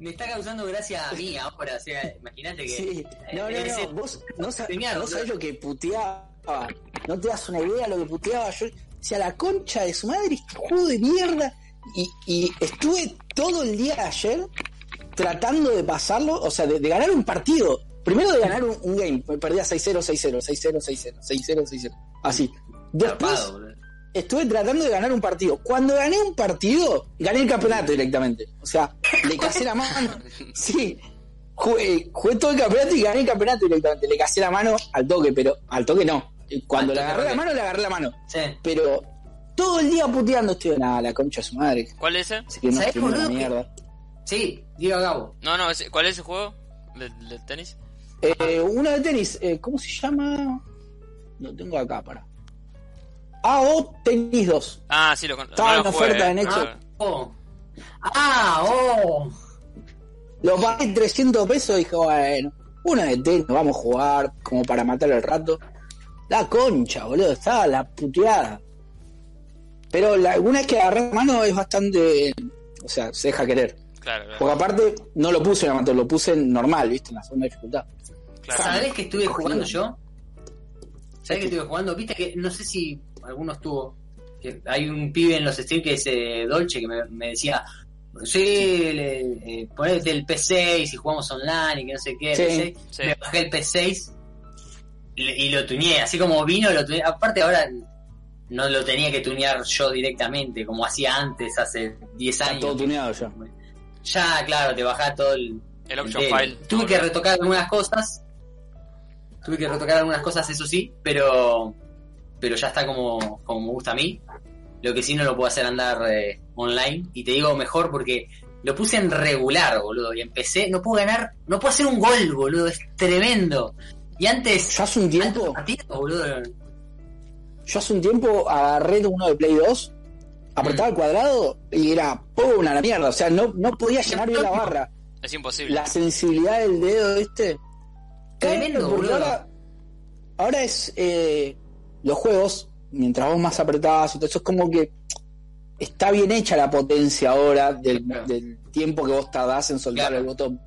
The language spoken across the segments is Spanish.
Me está causando gracia a mí ahora, o sea, imagínate que... Sí, no, no, no, vos no, sa- Streamear, no sabés lo que puteaba. No te das una idea de lo que puteaba. Yo, o sea, la concha de su madre, este juego de mierda. Y, y estuve todo el día de ayer tratando de pasarlo, o sea, de, de ganar un partido. Primero de ganar un, un game, me perdía 6-0, 6-0, 6-0, 6-0, 6-0, 6-0. Así. Después boludo. Estuve tratando de ganar un partido. Cuando gané un partido, gané el campeonato directamente. O sea, le casé la mano. Sí. Jugué, jugué todo el campeonato y gané el campeonato directamente. Le casé la mano al toque, pero al toque no. Cuando le agarré la mano, le agarré la mano. Sí. Pero todo el día puteando estoy nada, la concha de su madre. ¿Cuál es ese? Así que no ¿Sabés, boludo, mierda. Sí, digo Gabo. No, no, ese- ¿cuál es ese juego? ¿Del, del tenis? Eh, uno de tenis, eh, ¿cómo se llama? Lo tengo acá para. AO Tenis 2. Ah, sí, lo con- Estaba no en oferta en eh. Xbox. Ah, oh. Ah, oh. Lo pagué 300 pesos y dije, bueno, una de tenis, vamos a jugar como para matar el rato. La concha, boludo, estaba la puteada. Pero la, una vez que agarré la mano es bastante. O sea, se deja querer. Claro, claro. Porque aparte, no lo puse en amateur, lo puse en normal, ¿viste? En la segunda dificultad. claro. ¿Sabés que estuve jugando yo? ¿Sabés que estuve jugando? Viste que no sé si alguno estuvo. Que hay un pibe en los streams que es eh, Dolce que me, me decía. Sí, le, eh, ponete el P6 y jugamos online y que no sé qué. Sí, P6. sí. Me bajé el P6 y, y lo tuneé. Así como vino, lo tuneé. Aparte, ahora no lo tenía que tunear yo directamente, como hacía antes, hace 10 Está años. todo tuneado ya. Ya, claro, te bajás todo el, El option file. Tuve que retocar algunas cosas. Tuve que retocar algunas cosas, eso sí, pero pero ya está como, como me gusta a mí. Lo que sí no lo puedo hacer andar eh, online. Y te digo mejor porque lo puse en regular, boludo. Y empecé, no puedo ganar, no puedo hacer un gol, boludo. Es tremendo. Y antes, Yo hace un tiempo, antes partidos, boludo. yo hace un tiempo agarré uno de Play 2, apretaba el cuadrado y era ¡pum! a la mierda. O sea, no, no podía llenar bien la barra. Es imposible. La sensibilidad del dedo, ¿viste? Tremendo, boludo. Ahora, ahora es eh, los juegos, mientras vos más apretabas y todo eso, es como que está bien hecha la potencia ahora del, Claro. del tiempo que vos tardás en soltar Claro. el botón.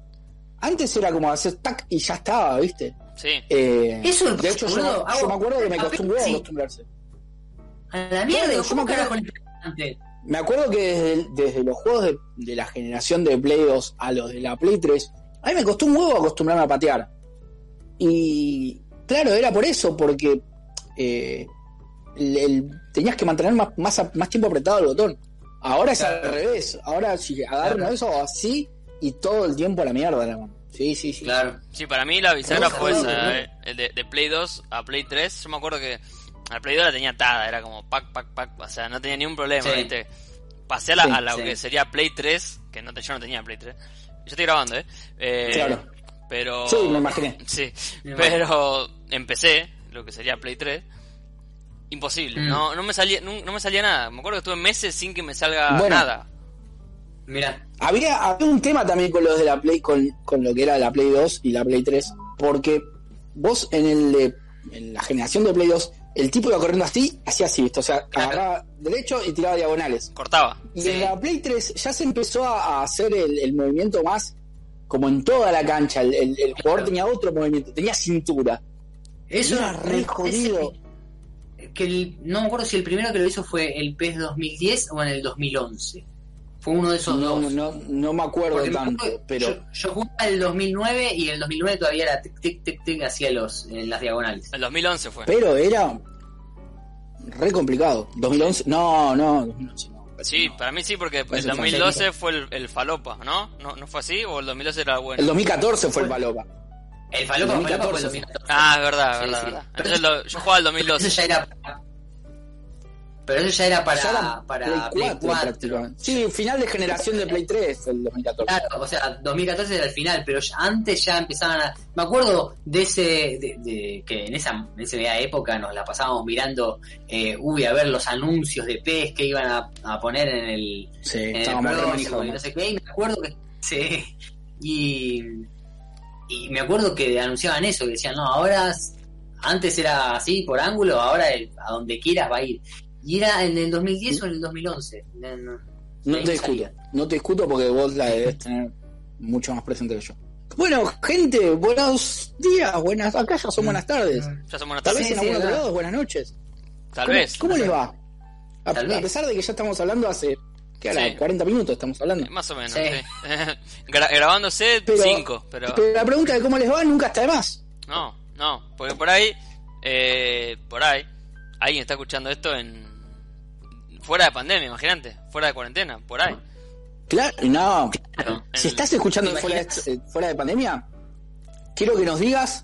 Antes era como hacer tac y ya estaba, ¿viste? Sí. Eh, Eso, de hecho, yo, hago- me acuerdo que me costó un huevo Sí. acostumbrarse. A la mierda, yo ¿cómo me acuerdo-? Me acuerdo que desde, desde los juegos de, de la generación de Play 2 a los de la Play 3, a mí me costó un huevo acostumbrarme a patear. Y claro, era por eso, porque eh, el- el- tenías que mantener más, más, más tiempo apretado el botón. Ahora es al revés. Ahora si agarro Claro. eso así y todo el tiempo a la mierda, hermano. Sí, sí, sí. Claro. Sí, para mí la bisagra fue esa, ¿no? eh, el de, de Play 2 a Play 3. Yo me acuerdo que al Play 2 la tenía atada, era como pack, pack, pack, o sea, no tenía ni un problema, Sí. ¿viste? Pasé a, la, Sí, a lo sí. que sería Play 3, que no te, yo no tenía Play 3. Yo estoy grabando, ¿eh? eh Claro. Pero... Sí, me imaginé. Sí, Me pero empecé, lo que sería Play 3, imposible, Mm. no, no, me salía, no, no me salía nada. Me acuerdo que estuve meses sin que me salga Bueno. nada. Mira, Había, había un tema también con los de la Play, con, con lo que era la Play 2 y la Play 3, porque vos en el de- en la generación de Play 2, el tipo iba corriendo así, hacía así, ¿viste? o sea, Claro. agarraba derecho y tiraba diagonales. Cortaba. Y Sí. en la Play 3 ya se empezó a, a hacer el, el movimiento más como en toda la cancha. El, el- el jugador Claro. tenía otro movimiento, tenía cintura. Eso Era me re jodido. Que el- no me acuerdo si el primero que lo hizo fue el PES 2010 o en el 2011. Fue uno de esos No, dos. no, no me acuerdo Porque me tanto, acuerdo- pero yo, yo jugaba el 2009 y el 2009 todavía era tic tic tic tic hacía los en las diagonales. El 2011 fue. pero era re complicado. 2011, no, no, 2011 no. Sí, para mí sí, porque el un 2012 fue el, el falopa, ¿no? ¿no? ¿No fue así? ¿O el 2012 era bueno? El 2014 fue el Palopa. El Falopa, El Falopa fue 2014. el 2014. Ah, es verdad, Sí, verdad, sí. verdad. Entonces lo- yo jugaba el Pero 2012. eso ya era Pero eso ya era para, para Play Play 4, 4. prácticamente. Sí, final de generación de Play 3, el 2014. Claro, o sea, 2014 era el final, pero ya- antes ya empezaban a... Me acuerdo de ese, de, de- que en esa, en esa época nos la pasábamos mirando, eh, uy, a ver los anuncios de PES que iban a, a poner en el, Sí, en el próximo y no sé qué, y me acuerdo que... Sí, y, y me acuerdo que anunciaban eso, que decían, no, ahora, antes era así, por ángulo, ahora el- a donde quieras va a ir. Y era en el 2010 o en el 2011. No, no. No te salía. discuto, no te discuto porque vos la debes tener mucho más presente que yo. Bueno, gente, buenos días, buenas, acá ya son buenas tardes. Ya son buenas Tal tardes. vez en sí, algún otro lado, buenas noches. Tal ¿Cómo, vez. ¿Cómo les va? A, Tal pesar de que ya estamos hablando hace, ¿qué hará? Sí. 40 minutos estamos hablando. Más o menos, Sí. sí. Gra- grabándose Pero- 5, pero... Pero la pregunta de cómo les va nunca está de más. No, no, porque por ahí, eh, por ahí, alguien está escuchando esto en... Fuera de pandemia, imagínate, fuera de cuarentena, por ahí. Claro, no. Claro. Si estás escuchando eh, fuera de pandemia, quiero que nos digas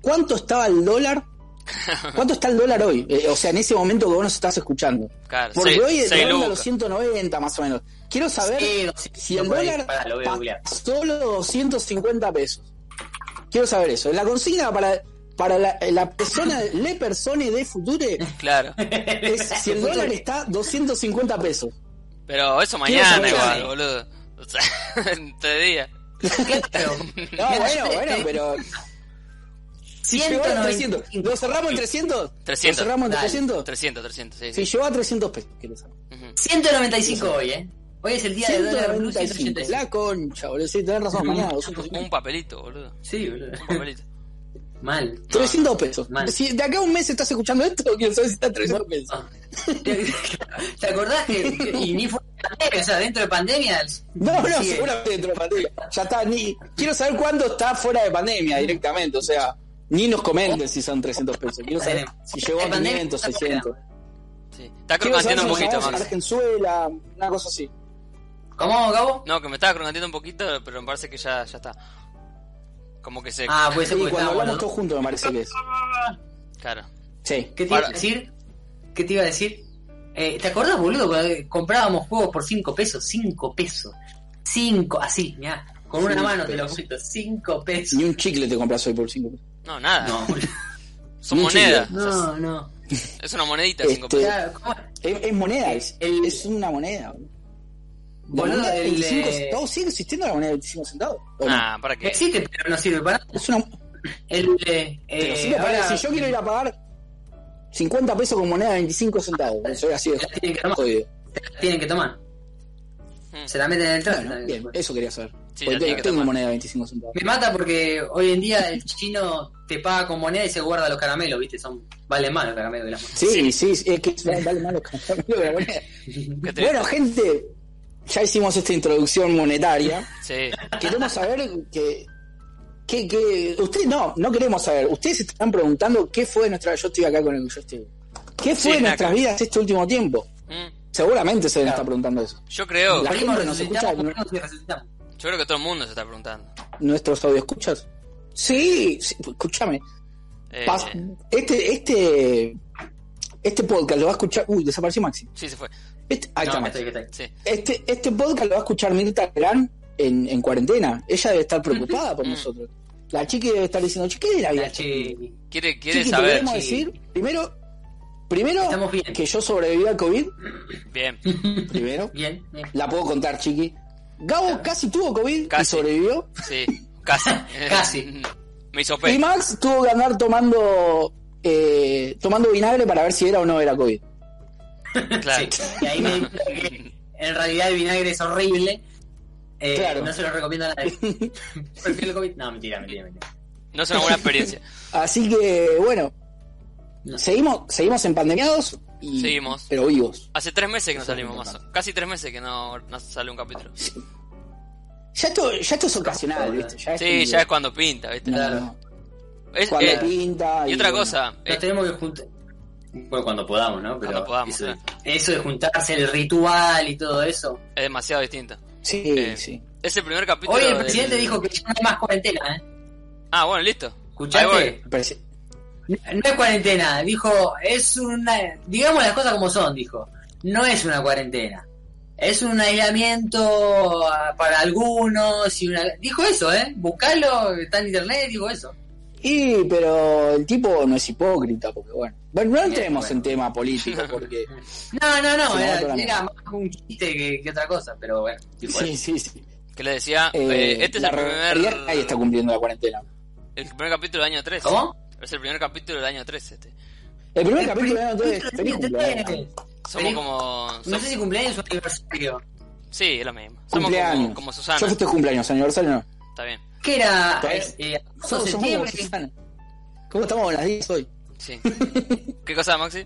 cuánto estaba el dólar. ¿Cuánto está el dólar hoy? Eh, o sea, en ese momento que vos nos estás escuchando. Claro, Porque seis- hoy ronda lucas. los 190 más o menos. Quiero saber Sí, 200 si el dólar Pará, lo voy a googlear. pasó los 250 pesos. Quiero saber eso. La consigna para, para la, la persona, le persone de future Claro, es si el dólar está 250 pesos. pero eso mañana igual, boludo. O sea, en tres días. No, bueno, bueno, pero si llegó a 300, 195. ¿lo cerramos en 300? 300. ¿Lo cerramos en Dale. 300? 300, 300, sí, Si sí. llegó a 300 pesos, quiero saber. Ujú. 195 hoy, ¿eh? Hoy es el día de dólar blue 195. 185. La concha, boludo. Sí, tenés razón, mañana 250. Un papelito, boludo. Sí, boludo. Un papelito. Mal. 300 pesos. Mal. Si de acá a un mes estás escuchando esto, quiero saber si está 300 pesos. Ah. ¿Te acordás que, que- y ni fue pandemia, o sea, dentro de pandemia? No, no, Sí. seguramente dentro de pandemia. Ya está, ni. Quiero saber cuándo está fuera de pandemia directamente. O sea, ni nos comenten si son 300 pesos. Quiero saber si llegó a En pandemia 500, está 600. Sí. Está crocanteando un poquito, Max. Argenzuela, una cosa así. ¿Cómo, Gabo? No, que me estaba crocanteando un poquito, pero me parece que ya, ya está. Como que se... Ah, puede Sí, cuando hablamos los todos juntos me parece que es. Claro. Sí. ¿Qué te iba a decir? ¿Qué te iba a decir? Eh, ¿Te acordás, boludo? Cuando comprábamos juegos por 5 pesos. 5 pesos. 5, así, mirá. Con una Cinco mano te lo pesos. cuento. 5 pesos. Ni un chicle te compras hoy por 5 pesos. No, nada. No. Son monedas. O sea, no, no. es una monedita, cinco Este- pesos. Claro, ¿cómo? Es, es moneda, es, El- es una moneda. boludo. Moneda de el, 25 eh, centavos sigue existiendo la moneda de 25 centavos. ¿O no? ¿para qué? Existe, pero no sirve para nada. Es una. El, eh, Pero sirve para- ahora- si yo quiero ir a pagar 50 pesos con moneda de 25 centavos, soy así de Te la tienen que tomar. tienen que tomar. Se la meten en el traje. Bueno, bien, eso quería saber. Sí, la tengo moneda de 25 centavos. Me mata porque hoy en día el chino te paga con moneda y se guarda los caramelos, ¿viste? Son valen más los caramelos de las monedas. Sí, sí, sí, es que vale vale más los caramelos que la moneda. Bueno, gente, ya hicimos esta introducción monetaria. Sí. Queremos saber que. que, que ustedes no, no queremos saber. Ustedes se están preguntando qué fue nuestra. Yo estoy acá con el yo estoy. ¿Qué fue Sí, nuestras acá. vidas este último tiempo? Mm. Seguramente se deben Claro. estar preguntando eso. Yo creo, La gente nos escucha, resucitamos, ¿no? Yo creo que todo el mundo se está preguntando. ¿Nuestros audio escuchas? Sí, sí, escúchame. Eh, Este, este, este podcast lo va a escuchar. Uy, desapareció Maxi. sí, se fue. Este, ahí No, está Maxi. estoy, estoy. Sí. Este, este podcast lo va a escuchar Mirta Gran en, en cuarentena. Ella debe estar preocupada por Mm. nosotros. La chiqui debe estar diciendo, chiqui, ¿qué de la vida? La chi- Quiere, quiere Chiqui, te saber. Chiqui. decir, primero, primero Estamos bien. que yo sobreviví al COVID. Bien. Primero, Bien, bien. la puedo contar, chiqui. Gabo casi tuvo COVID y sobrevivió. Sí, casi. Casi. Me hizo Y pe. Max tuvo que andar tomando eh, tomando vinagre para ver si era o no era COVID. Claro. Sí. Y ahí me que en realidad el vinagre es horrible. Eh, Claro. No se lo recomiendo a nadie. Prefiero el COVID. No, mentira, mentira, mentira. No es una buena experiencia. Así que, bueno, No. seguimos, seguimos en pandemiados y Seguimos. pero vivos. Hace tres meses que no es salimos más. Casi tres meses que no, no sale un capítulo. Ya esto, ya esto es ocasional, ¿viste? Ya es Sí, como- ya es cuando pinta, ¿viste? no, Claro. no. Es- Cuando eh, pinta. y otra bueno. cosa, Nos eh, tenemos que juntar. Bueno, cuando podamos, ¿no? Pero Cuando podamos, eso, sí. eso de juntarse, el ritual y todo eso. es demasiado distinto. Sí, Eh, sí. Es el primer capítulo. Hoy el del- presidente dijo que ya no hay más cuarentena, ¿eh? Ah, bueno, listo. Ahí ¿Escuchaste? voy. No es cuarentena, dijo, es una... Digamos las cosas como son, dijo. No es una cuarentena. Es un aislamiento para algunos y una... Dijo eso, ¿eh? Buscalo, está en internet, dijo eso. Y, pero el tipo no es hipócrita, porque bueno. Bueno, no entremos bueno. en tema político, porque. No, no, no, era, otra era más un chiste que, que otra cosa, pero bueno. sí, sí, sí. Que le decía, Eh, eh, este es la el primer, Ahí está cumpliendo la cuarentena. el primer capítulo del año 3. ¿Cómo? Es el primer capítulo del año 3 este. El primer El capítulo de primer año 3, capítulo feliz del año cumpleaños. Somos como. No sé si cumpleaños o aniversario. Sí, es lo mismo. Somos Cumpleaños. como, como Susana. Yo festejo cumpleaños, aniversario no. Está bien. ¿Qué era? Eh, agosto, Somos, somos como. Susana. ¿Cómo estamos las 10 hoy? Sí. ¿Qué cosa, Maxi?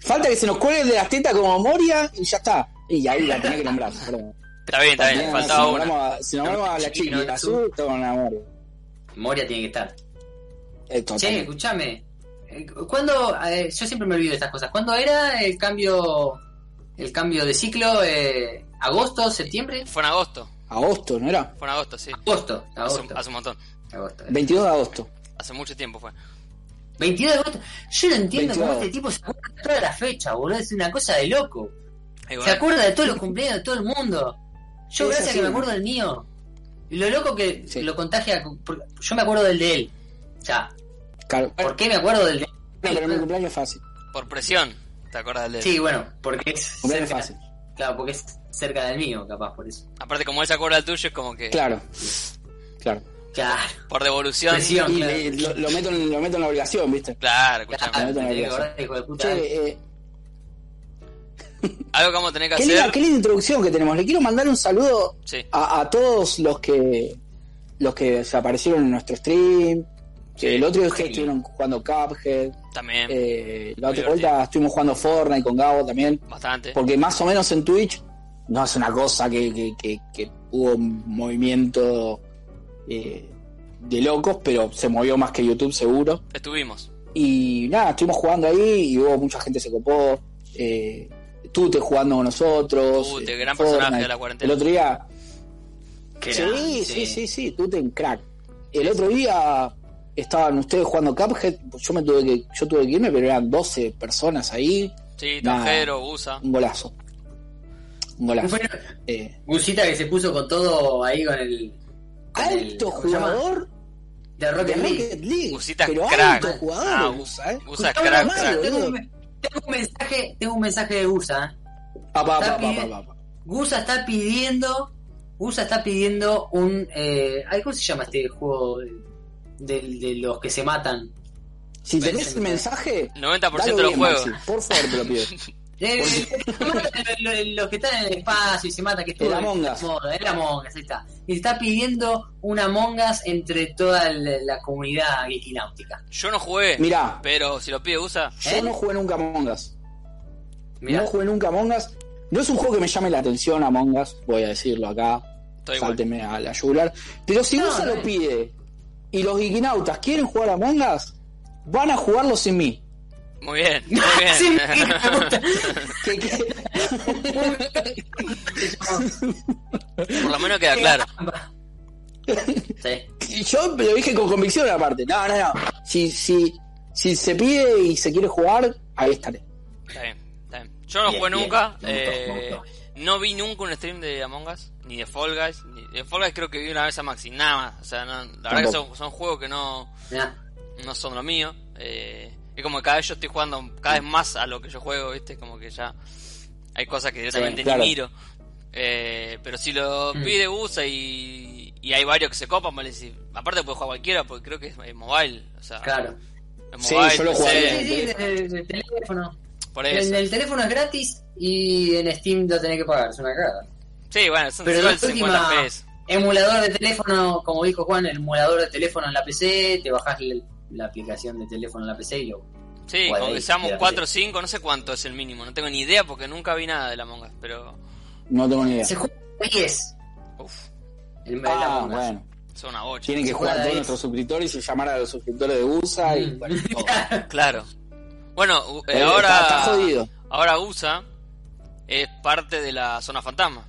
Falta que se nos cuelguen de las tetas como Moria y ya está. Y ahí la tenía que nombrar. perdón. Está bien, está bien. Faltaba si una. nombramos a- Si nombramos a la y la azul, en la Moria. Moria tiene que estar. Eh, total. Che, escúchame. Eh, ¿Cuándo? eh, yo siempre me olvido de estas cosas. ¿Cuándo era el cambio el cambio de ciclo? Eh, ¿Agosto? ¿Septiembre? Fue en agosto. Agosto, ¿no era? Fue en agosto, sí. Agosto. Hace, Agosto. hace un montón. agosto. 22 de agosto. Hace mucho tiempo fue. 22 de agosto. Yo no entiendo 22 cómo este tipo se acuerda de toda la fecha, boludo. Es una cosa de loco. Se acuerda de todos los cumpleaños de todo el mundo. Yo gracias a así, que me acuerdo del mío. Y lo loco que Sí. lo contagia. Yo me acuerdo del de él. O sea, Claro. ¿por qué me acuerdo del de él? Bueno, pero mi cumpleaños es fácil. por presión. ¿Te acuerdas del de él? Sí, bueno, porque es Cumpleaños cerca, fácil. claro, porque es cerca del mío, capaz por eso. Aparte, como él se acuerda del tuyo, es como que. Claro. Claro. Claro, Por devolución. Presión. Y claro. le- lo, lo meto en, lo meto en la obligación, ¿viste? Claro, escuchame. claro, no te tenés que razón. acordar, hijo de puta. Che, eh, Algo que vamos a tener que qué, hacer. linda, qué linda introducción que tenemos. Le quiero mandar un saludo Sí. a, a todos los que los que se aparecieron en nuestro stream. Que el otro día ustedes estuvieron jugando Cuphead. También. Eh, la otra vuelta estuvimos jugando Fortnite con Gabo también. Bastante. Porque más o menos en Twitch no es una cosa que, que, que- que hubo un movimiento eh, de locos, pero se movió más que YouTube seguro. Estuvimos. Y nada, estuvimos jugando ahí y hubo mucha gente se copó. Eh, Tute jugando con nosotros. Tute, gran Fortnite. personaje de la cuarentena. El otro día. Sí, sí, sí, sí, Tute en crack. El otro día estaban ustedes jugando Cuphead. Yo me tuve que, yo tuve que irme, pero eran 12 personas ahí. Sí. Tajero, USA. Un golazo. Un golazo. Bueno, Eh, Gusita que se puso con todo ahí con el. con alto jugador De de Rocket League. Rocket League. Usita pero crack. alto jugador. Ah, Usa, ¿eh? USA Escuchame crack. Tengo, un- tengo un mensaje, tengo un mensaje de Gusa. Pa, pa, Está pa, pa, pide- pa, pa. Gusa está pidiendo. Gusa está pidiendo un. Eh, ay, ¿Cómo se llama este juego de, de- los que se matan? Si Ven, tenés el me- mensaje, 90% dalo de los juegos. Por favor, te lo pido. Eh, los, que están en el espacio y se matan, que es El todo el Among Us, ahí está. Y está pidiendo un Among Us entre toda la, comunidad geekináutica. Yo no jugué. Mirá, Pero si lo pide USA. yo ¿Eh? no jugué nunca Among Us. Mirá, No jugué nunca Among Us. No es un juego que me llame la atención Among Us, voy a decirlo acá. Estoy igual. Sálteme a la yugular. Pero si No, Gusa no lo pide y los geekinautas quieren jugar a Among Us, van a jugarlo sin mí. Muy bien, muy bien. Por lo menos queda claro. Sí. Y yo lo dije con convicción aparte. No, no, no. Si, si, si se pide y se quiere jugar, ahí estaré. Está bien, está bien. Yo no Bien, jugué bien. nunca. Me gustó, me eh, gustó. no vi nunca un stream de Among Us, ni de Fall Guys. Ni de Fall Guys creo que vi una vez a Maxi, nada más. O sea, no- la verdad que son, son juegos que no, no son lo mío. Eh, es como que cada vez yo estoy jugando cada vez más a lo que yo juego, ¿viste? Como que ya hay cosas que directamente claro. ni miro. Eh, pero si lo Mm. pide USA y, y hay varios que se copan, vale aparte puede jugar cualquiera porque creo que es, es mobile. O sea, Claro. es Sí, mobile, yo lo PC, jugaría. Sí, sí, de, de teléfono. por En eso. el teléfono es gratis y en Steam lo tenés que pagar, es una cagada. Sí, bueno, son Pero igual la 50 última- pesos. Emulador de teléfono, como dijo Juan, el emulador de teléfono en la PC, te bajás la, la aplicación de teléfono en la PC y lo... Sí, como que seamos mira, 4 o 5, no sé cuánto es el mínimo, no tengo ni idea porque nunca vi nada de la Among Us, pero No tengo ni idea. Se juega a 10. uff, El, Ah, Among Us. bueno. son una bocha. Tienen que jugar todos nuestros suscriptores y llamar a los suscriptores de USA y Mm. bueno. Claro. Bueno, Eh, ahora está- está jodido. ahora USA es parte de la zona fantasma.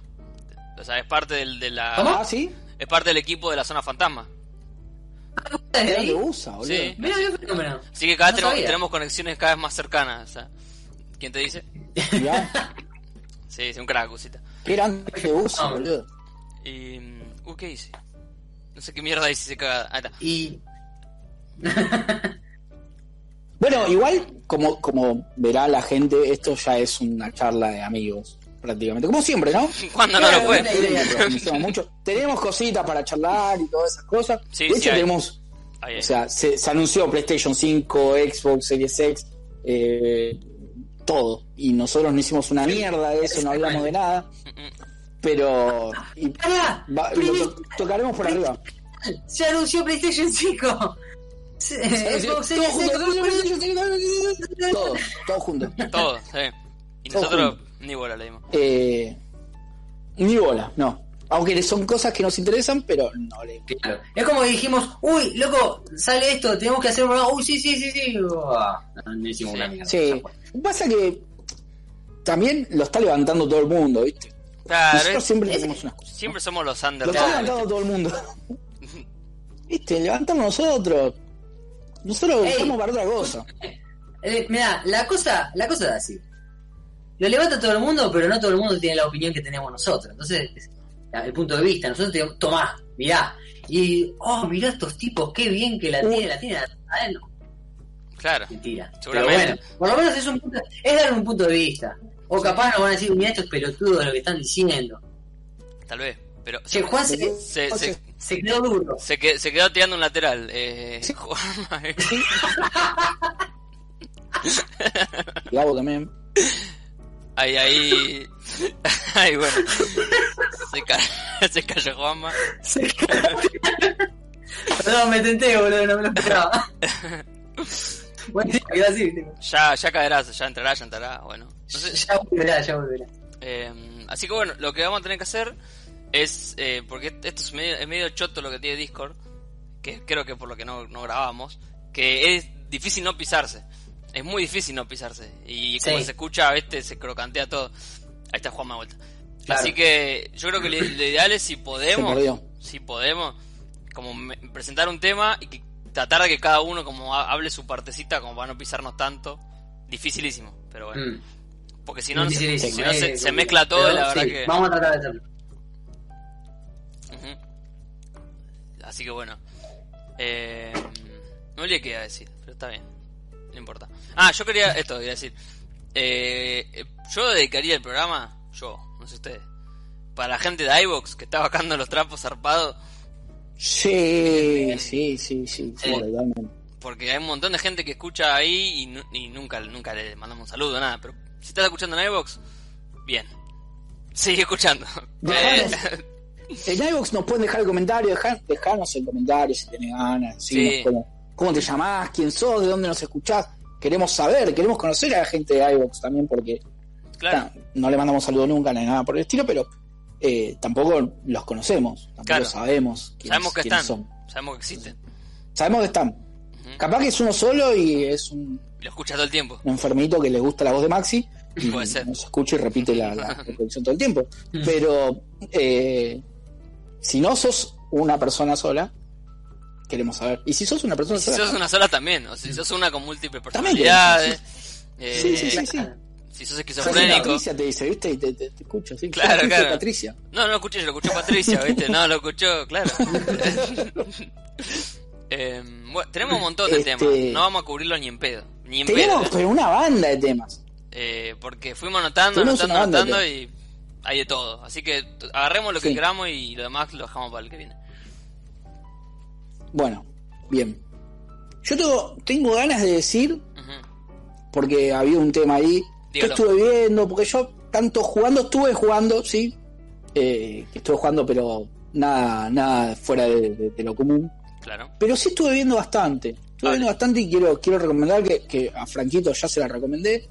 O sea, es parte del, de la ¿Cómo? Ah, ¿sí? es parte del equipo de la zona fantasma. ¿Desde Era ahí? de USA, boludo. Sí. Mirá, qué fenómeno. Así que cada vez No tenemos, conexiones cada vez más cercanas. O sea, ¿quién te dice? Mirá, Sí, sí, un crack, cosita. que era antes de USA, Ah. boludo. Y uh, ¿qué hice? No sé qué mierda hice, se caga. Ahí está. Y... Bueno, igual, como, como verá la gente, esto ya es una charla de amigos, prácticamente. Como siempre, ¿no? ¿Cuándo no lo Claro, fue? idea. Profundizamos mucho. Tenemos cositas para charlar y todas esas cosas. Sí, de hecho, tenemos, o sea, se, se anunció PlayStation 5, Xbox Series X, eh, todo. Y nosotros no hicimos una mierda de eso, no hablamos de nada. Pero y va- lo to- tocaremos por arriba. se anunció PlayStation 5. Se- Todo Xbox Series X. todo, todo junto. Todo, sí. Y nosotros ni bola le dimos. Eh, ni bola, no. Aunque son cosas que nos interesan, pero no le. Claro. Es como que dijimos, uy, loco, sale esto, tenemos que hacer un programa. Uy, sí, sí, sí, sí. Ah, no, no hicimos Sí. una mierda. Sí. Pasa que también lo está levantando todo el mundo, ¿viste? Claro, Nosotros siempre es- tenemos unas cosas. siempre somos los Lo under. está levantando todo el mundo. ¿Viste? Levantamos nosotros. Nosotros Ey. estamos para otra cosa. Eh, mirá, la cosa, la cosa es así. Lo levanta todo el mundo, pero no todo el mundo tiene la opinión que tenemos nosotros. Entonces, es- el punto de vista, nosotros tenemos, tomá, mirá. Y, oh, mirá estos tipos, qué bien que la Uh. tiene, la tiene adentro. Claro. Mentira. Pero bueno, por lo menos es, un punto, es dar un punto de vista. O capaz nos van a decir, mirá estos pelotudos de lo que están diciendo. Tal vez. Pero Che, Juan se, se, se, se quedó duro. se, que- se quedó tirando un lateral. Eh, Gabo también. Ahí, ahí. Ahí, bueno. Se, ca- se cayó Juanma. Perdón, me tenté, boludo, no me lo esperaba. bueno, sí. Ya, ya caerá, ya entrará, ya entrará. Bueno. No sé, Ya volverá, ya volverá. Eh, así que bueno, lo que vamos a tener que hacer es, eh, porque esto es medio, es medio choto lo que tiene Discord, que creo que por lo que no, no grabamos, que es difícil no pisarse. Es muy difícil no pisarse. Y como Sí. se escucha, este se crocantea todo. Ahí está Juanma de vuelta. Claro. Así que yo creo que lo, lo ideal es si podemos, si podemos, como me- presentar un tema y que tratar de que cada uno como ha- hable su partecita como para no pisarnos tanto. Dificilísimo, pero bueno. Mm. Porque si no, se, si no se, se mezcla todo y la verdad sí, que... Vamos a tratar de hacerlo. Así que bueno. Eh, no olvidé qué iba a decir, pero está bien. No importa. Ah, yo quería esto, quería decir. Eh, eh, yo dedicaría el programa, yo, no sé ustedes, para la gente de iVox que está bajando los trapos zarpados, Sí, sí, sí, sí, totalmente. porque hay un montón de gente que escucha ahí y, nu- y nunca, nunca le mandamos un saludo, nada. Pero si estás escuchando en iVox, bien. Sigue escuchando. Eh, En iVox nos pueden dejar el comentario, dejar, dejarnos el comentario si tenés ganas, cómo, cómo te llamás, quién sos, de dónde nos escuchás. Queremos saber, queremos conocer a la gente de iVox también, porque claro, no le mandamos saludo nunca ni nada por el estilo, pero eh, tampoco los conocemos, tampoco Claro. sabemos quiénes, sabemos que quiénes están, son. sabemos que existen. Sabemos que están. Capaz que es uno solo y es un, Lo escuchas todo el tiempo. un enfermito que le gusta la voz de Maxi y Puede ser. nos escucha y repite la, la reproducción todo el tiempo. Pero eh, si no sos una persona sola, queremos saber. Y si sos una persona Si sola, sos una sola también, o si sos una con múltiples personalidades, eh, sí, sí, sí, sí. si sos esquizofrénico. Patricia te dice, ¿viste? Y te, te, te escucho, sí. Claro, claro. Patricia. No, no lo escuché, yo lo escuchó Patricia, ¿viste? No, lo escuchó, claro. Eh, bueno, tenemos un montón de Este- temas, no vamos a cubrirlos ni en pedo, ni en pedo. Tenemos ¿eh? pero una banda de temas. Eh, porque fuimos anotando, Tenemos anotando, anotando y hay de todo. Así que agarremos lo que Sí. queramos y lo demás lo dejamos para el que viene. Bueno, bien. Yo tengo, tengo ganas de decir, porque había un tema ahí, que estuve viendo, porque yo tanto jugando, estuve jugando, sí, eh, que estuve jugando, pero nada, nada fuera de, de- de lo común. Claro. Pero sí estuve viendo bastante. Estuve viendo bastante y quiero, quiero recomendar que, que a Franquito ya se la recomendé.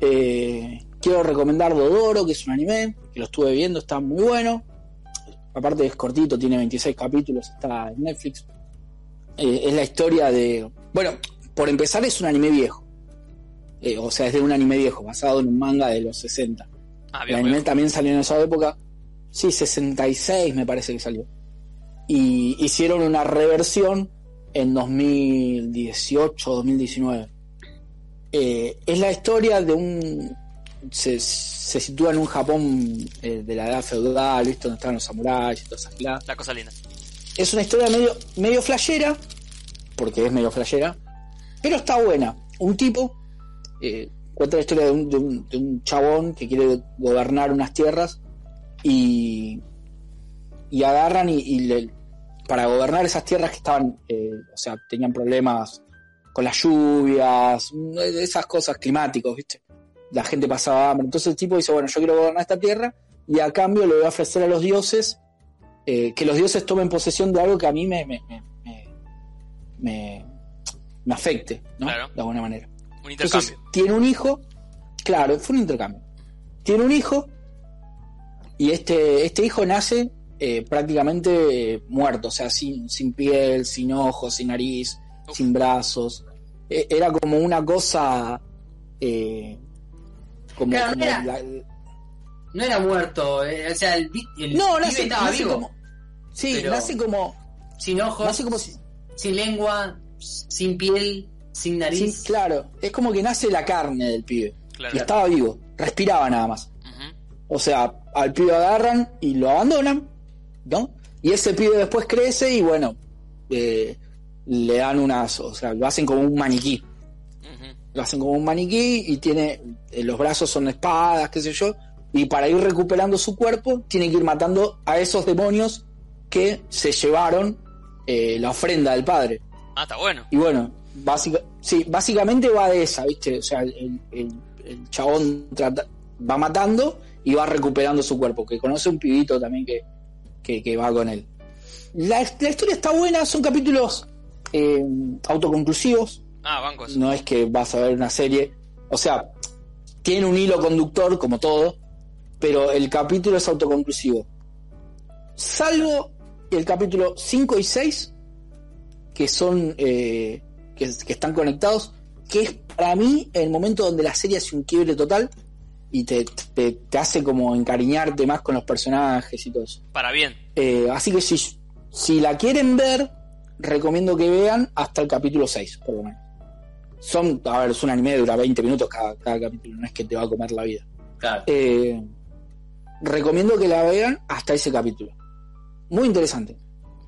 Eh, quiero recomendar Dodoro, que es un anime, que lo estuve viendo, está muy bueno. Aparte es cortito, tiene 26 capítulos, está en Netflix. Eh, es la historia de... Bueno, por empezar es un anime viejo. Eh, o sea, es de un anime viejo, basado en un manga de los 60. Ah, El anime bien. también salió en esa época. Sí, 66 me parece que salió. Y hicieron una reversión en 2018 2019. Eh, es la historia de un. Se, se sitúa en un Japón eh, de la edad feudal, ¿viste? Donde estaban los samuráis y todas esas clases. La cosa linda. Es una historia medio, medio flashera, porque es medio flashera, pero está buena. Un tipo eh, cuenta la historia de un, de, un, de un chabón que quiere gobernar unas tierras y, y agarran y, y le- para gobernar esas tierras que estaban, eh, o sea, tenían problemas con las lluvias, esas cosas climáticas, ¿viste? La gente pasaba hambre. Entonces el tipo dice, bueno, yo quiero gobernar esta tierra y a cambio le voy a ofrecer a los dioses eh, que los dioses tomen posesión de algo que a mí me, me, me, me, me- me afecte, ¿no? Claro. De alguna manera. Un Entonces, intercambio. tiene un hijo, claro, fue un intercambio. Tiene un hijo y este, este hijo nace eh, prácticamente eh, muerto, o sea, sin, sin piel, sin ojos, sin nariz, Uf. sin brazos. Eh, era como una cosa... eh, como, Claro, como era- la- No era muerto, eh, o sea, el, el no, pibe nace, estaba nace vivo. como... Sí, pero- nace como... Sin ojos, Nace como si- sin lengua, sin piel, sin sí, nariz. claro, es como que nace la carne del pibe. Claro. Y estaba vivo, respiraba nada más. O sea, al pibe agarran y lo abandonan, ¿no? Y ese pibe después crece y bueno, eh, le dan unas, o sea, lo hacen como un maniquí. Lo hacen como un maniquí y tiene, eh, los brazos son espadas, qué sé yo. Y para ir recuperando su cuerpo, tiene que ir matando a esos demonios que se llevaron eh, la ofrenda del padre. Ah, está bueno. Y bueno, básica, sí, básicamente va de esa, ¿viste? O sea, el, el- el chabón trata- va matando y va recuperando su cuerpo, que conoce un pibito también que, que, que va con él. La, la historia está buena, son capítulos eh, autoconclusivos, Ah, no es que vas a ver una serie, o sea, tiene un hilo conductor como todo, pero el capítulo es autoconclusivo. Salvo el capítulo 5 y 6, que son eh, que, que están conectados, que es para mí el momento donde la serie hace un quiebre total y te, te, te hace como encariñarte más con los personajes y todo eso. Para bien. Eh, así que si, si la quieren ver, recomiendo que vean hasta el capítulo 6, por lo menos. Son, a ver, es un anime, dura 20 minutos cada, cada capítulo, no es que te va a comer la vida. Claro. Eh, recomiendo que la vean hasta ese capítulo. Muy interesante.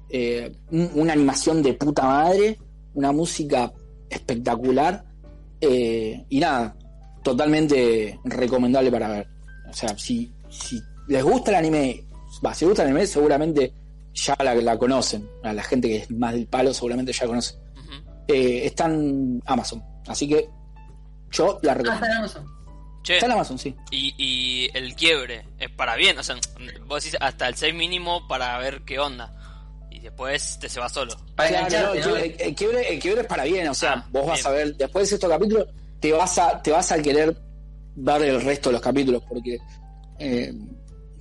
Eh, un- una animación de puta madre, una música espectacular eh, y nada, totalmente recomendable para ver. O sea, si, si les gusta el anime, va, si les gusta el anime, seguramente ya la, la conocen. A la gente que es más del palo, seguramente ya conoce. Eh, está en Amazon, así que yo la Ah, recomiendo. está en Amazon. Che, Está en Amazon, sí. y, y el quiebre es para bien. O sea, vos decís hasta el 6 mínimo para ver qué onda. Y después te se va solo. Para Claro, no, engancharte, el, quiebre, el quiebre- el quiebre es para bien, o sea, Ah, vos vas bien. a ver, después de estos capítulos, te vas a, te vas a querer ver el resto de los capítulos, porque eh,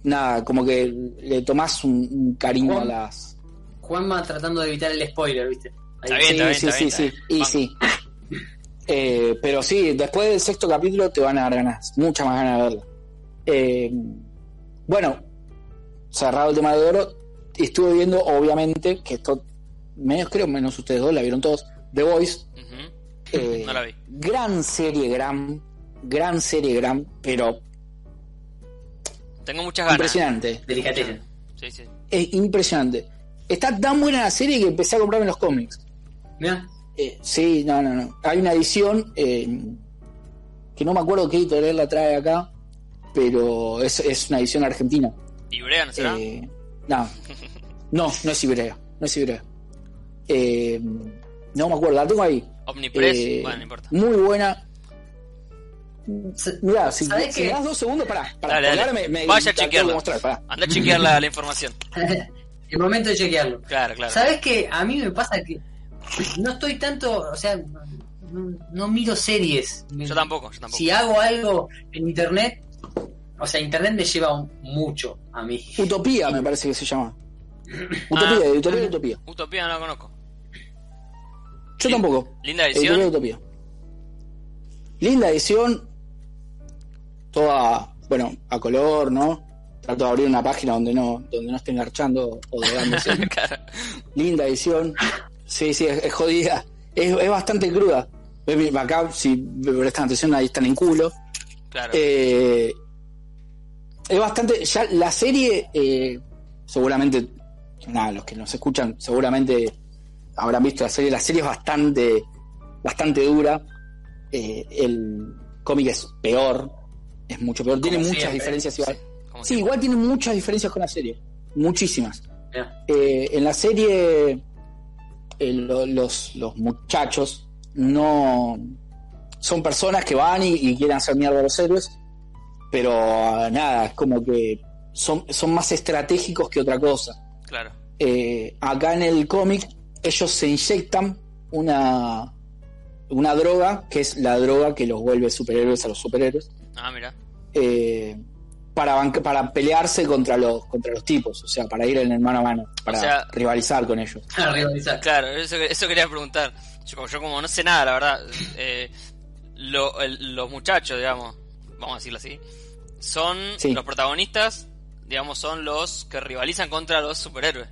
nada, como que le tomás un, un cariño a Juan. las. Juanma tratando de evitar el spoiler, ¿viste? Está bien, sí, está bien, sí, está sí, bien, sí, está y sí. Eh, pero sí, después del sexto capítulo te van a dar ganas, muchas más ganas de verla. Eh, bueno, cerrado el tema de oro, estuve viendo, obviamente, que esto, menos creo, menos ustedes dos, la vieron todos, The Voice, eh, No la vi. Gran serie, gran, gran serie, gran, pero Tengo muchas ganas. impresionante. Delicatessen. Sí, sí. Es impresionante. Está tan buena la serie que empecé a comprarme los cómics. Mirá, Eh, sí, no, no, no. Hay una edición eh, que no me acuerdo qué editorial la trae acá, pero es, es una edición argentina. ¿Ibrea no será? Eh, no, no, no es Ibrea, no es Ibrea. Eh, no me acuerdo, la tengo ahí. Omnipress. Eh, bueno, no importa. Muy buena. Mirá, si, ¿Sabés si me das dos segundos, pará. pará Dale, me, me- Vaya a chequearla. mostrar, pará. Anda a chequear la, la información. el momento de chequearlo. Claro, claro. ¿Sabes qué? A mí me pasa que no estoy tanto, o sea, no, no miro series. Yo tampoco, yo tampoco. Si hago algo en internet, o sea, internet me lleva un- mucho a mí. Utopía me parece que se llama. Utopía, Ah. editorial Utopía. Utopía no la conozco. Yo Lin- tampoco. Linda Editorial edición. Utopía. Linda edición. Toda, bueno, a color, ¿no? Trato de abrir una página donde no, donde no esté engarchando o drogándose. Claro. Linda edición. Sí, sí, es, es jodida. Es, es bastante cruda. Acá, si prestan atención, ahí están en culo. Claro. Eh, es bastante. Ya la serie, eh, seguramente, nada, los que nos escuchan, seguramente habrán visto la serie. La serie es bastante, bastante dura. Eh, el cómic es peor, es mucho peor. Tiene muchas siempre. diferencias igual. Sí, igual tiene muchas diferencias con la serie. Muchísimas. Eh, en la serie, eh, lo- los, los muchachos, no son personas que van y, y quieren hacer mierda a los héroes, pero ah, nada, es como que son, son más estratégicos que otra cosa. Claro. Eh, acá en el cómic ellos se inyectan una, una droga, que es la droga que los vuelve superhéroes a los superhéroes, Ah, mira. eh, para, para pelearse contra los, contra los tipos, o sea, para ir en el mano a mano, para sea- rivalizar con ellos. Rivalizar. Claro, eso, eso quería preguntar. Yo, como- yo como no sé nada, la verdad. eh, lo- el- los muchachos, digamos, vamos a decirlo así, son Sí. los protagonistas, digamos, son los que rivalizan contra los superhéroes.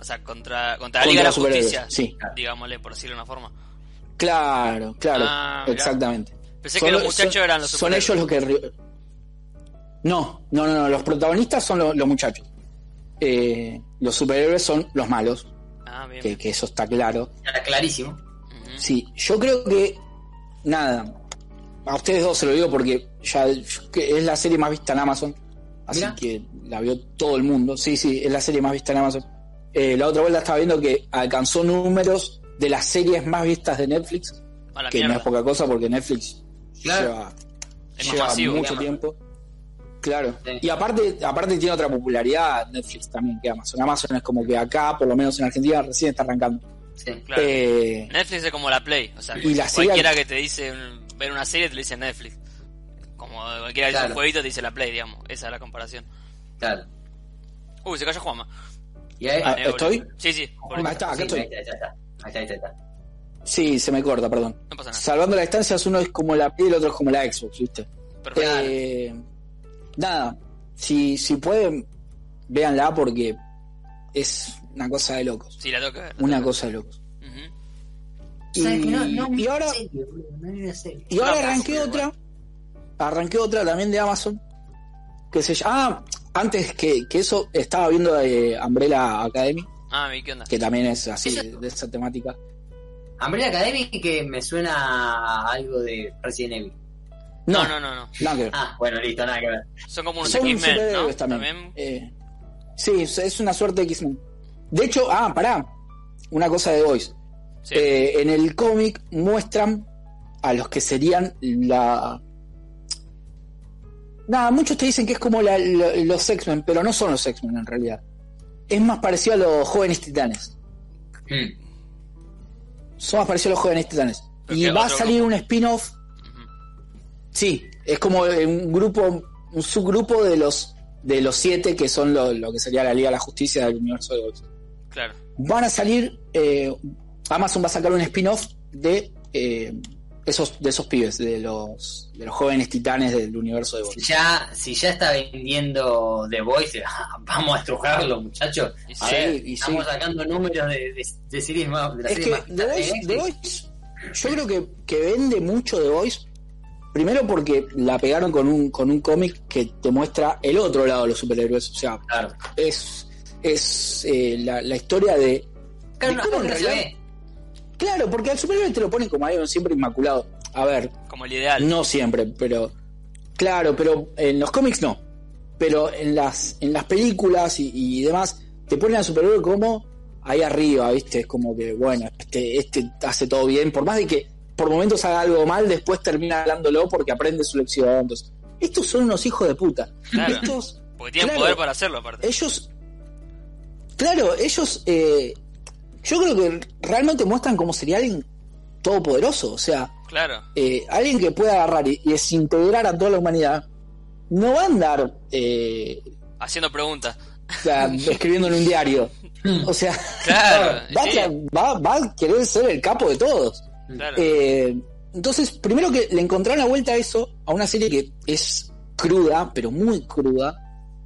O sea, contra, contra la Contra Liga de la Justicia, sí. digámosle, por decirlo de una forma. Claro, claro, Ah, exactamente. Pensé que los muchachos son- eran los Son superhéroes. ellos los que... No, no, no, no, los protagonistas son lo- los muchachos. Eh, los superhéroes son los malos, Ah, bien. que, que eso está claro. Está clarísimo. Sí, yo creo que... Nada, a ustedes dos se lo digo porque ya es la serie más vista en Amazon, así Mirá. que la vio todo el mundo. Sí, sí, es la serie más vista en Amazon. Eh, la otra vuelta estaba viendo que alcanzó números de las series más vistas de Netflix, que no es poca cosa porque Netflix Claro. lleva, Es lleva masivo, mucho digamos. tiempo. Claro. Sí. Y aparte, aparte tiene otra popularidad Netflix también que Amazon. Amazon es como que acá, por lo menos en Argentina, recién está arrancando. Sí. Claro. Eh, Netflix es como la Play, o sea, Y la serie- cualquiera que te dice ver una serie te lo dice Netflix. Como cualquiera que dice Claro. un jueguito te dice la Play, digamos. Esa es la comparación. Claro. Uy, se cayó Juanma. Y ahí, Ah, Eh, ¿estoy? Sí, sí. Ahí está, acá Sí, estoy. Ahí está, ahí está. Ahí está, ahí está. sí, se me corta, perdón. No pasa nada. Salvando las distancias, uno es como la Play y el otro es como la Xbox, ¿viste? Perfecto. Eh, nada, si, si pueden, véanla porque es una cosa de locos. Sí, la la Una cosa de locos. ver. Ujú. Y, ¿Sabes que no, no y ahora, no serie. y ahora No, arranqué otra. Arranqué otra también de Amazon. Que se llama. Ah, antes que, que eso, estaba viendo eh, Umbrella Academy. Ah, ¿qué onda? Que también es así, Eso- de, de esa temática. Umbrella Academy que me suena a algo de Resident Evil. No, no, no, no. nada que ver. Ah, bueno, listo, nada que ver. Son como unos X-Men, también. También. Eh, sí, es- una suerte de X-Men. De hecho, ah, pará. Una cosa de Voice. Sí. Eh, en el cómic muestran a los que serían la. Nada, muchos te dicen que es como la- la- los X-Men, pero no son los X-Men en realidad. Es más parecido a los jóvenes titanes. Hmm. Son más parecidos a los jóvenes titanes. Pero Y va a salir un spin-off. Sí, es como un grupo, un subgrupo de los de los siete que son lo, lo que sería la Liga de la Justicia del universo de Voice. Claro. van a salir eh, Amazon va a sacar un spin-off de eh, esos de esos pibes de los de los jóvenes titanes del universo de Si Voice ya, si ya está vendiendo The Voice, vamos a estrujarlo, muchachos. A sí, ver, y sí. estamos sacando números de, de, de series más. De la es serie que más The Voice, The Voice, yo creo que, que vende mucho The Voice primero porque la pegaron con un con un cómic que te muestra el otro lado de los superhéroes o sea Claro. es es eh, la, la historia de Claro, de cómo en realidad- claro porque al superhéroe te lo ponen como algo siempre inmaculado a ver como el ideal. No siempre, pero. Claro, pero en los cómics no. Pero en las, en las películas y, y demás, te ponen al superhéroe como ahí arriba, ¿viste? Es como que, bueno, este, este hace todo bien. Por más de que por momentos haga algo mal, después termina hablándolo porque aprende su lección. Entonces, estos son unos hijos de puta. Claro. Estos, Porque tienen Claro. poder para hacerlo, aparte. ellos. Claro, ellos. eh, yo creo que realmente muestran como sería alguien todopoderoso. O sea, Claro. eh, alguien que pueda agarrar y, y desintegrar a toda la humanidad, no va a andar eh, Haciendo preguntas. o sea, escribiendo en un diario. O sea, Claro, va, sí. va- va a querer ser el capo de todos. Claro. Eh, entonces, primero que le encontraron la vuelta a eso, a una serie que es cruda, pero muy cruda,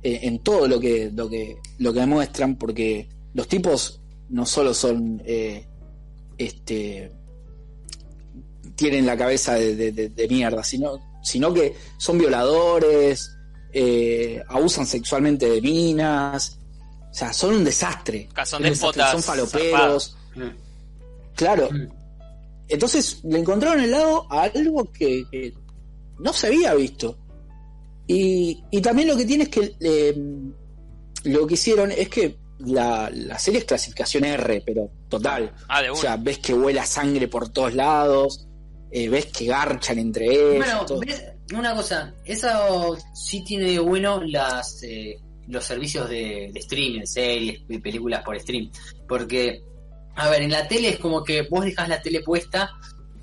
eh, en todo lo que, lo que, lo que demuestran, porque los tipos no solo son eh, este tienen la cabeza de, de- de- de mierda, sino, sino que son violadores, eh, abusan sexualmente de minas, o sea, son un desastre. Son Un desastre, son faloperos. Claro, Hmm. Entonces le encontraron el lado a algo que, que no se había visto. Y, y también lo que tiene es que eh, lo que hicieron es que la, la serie es clasificación R, pero total. Ah, de O sea, ves que huela sangre por todos lados, eh, ves que garchan entre ellos. Bueno, todo. ¿ves? una cosa, eso sí tiene de bueno las eh, los servicios de, de streaming, series, y películas por stream. Porque, a ver, en la tele es como que vos dejás la tele puesta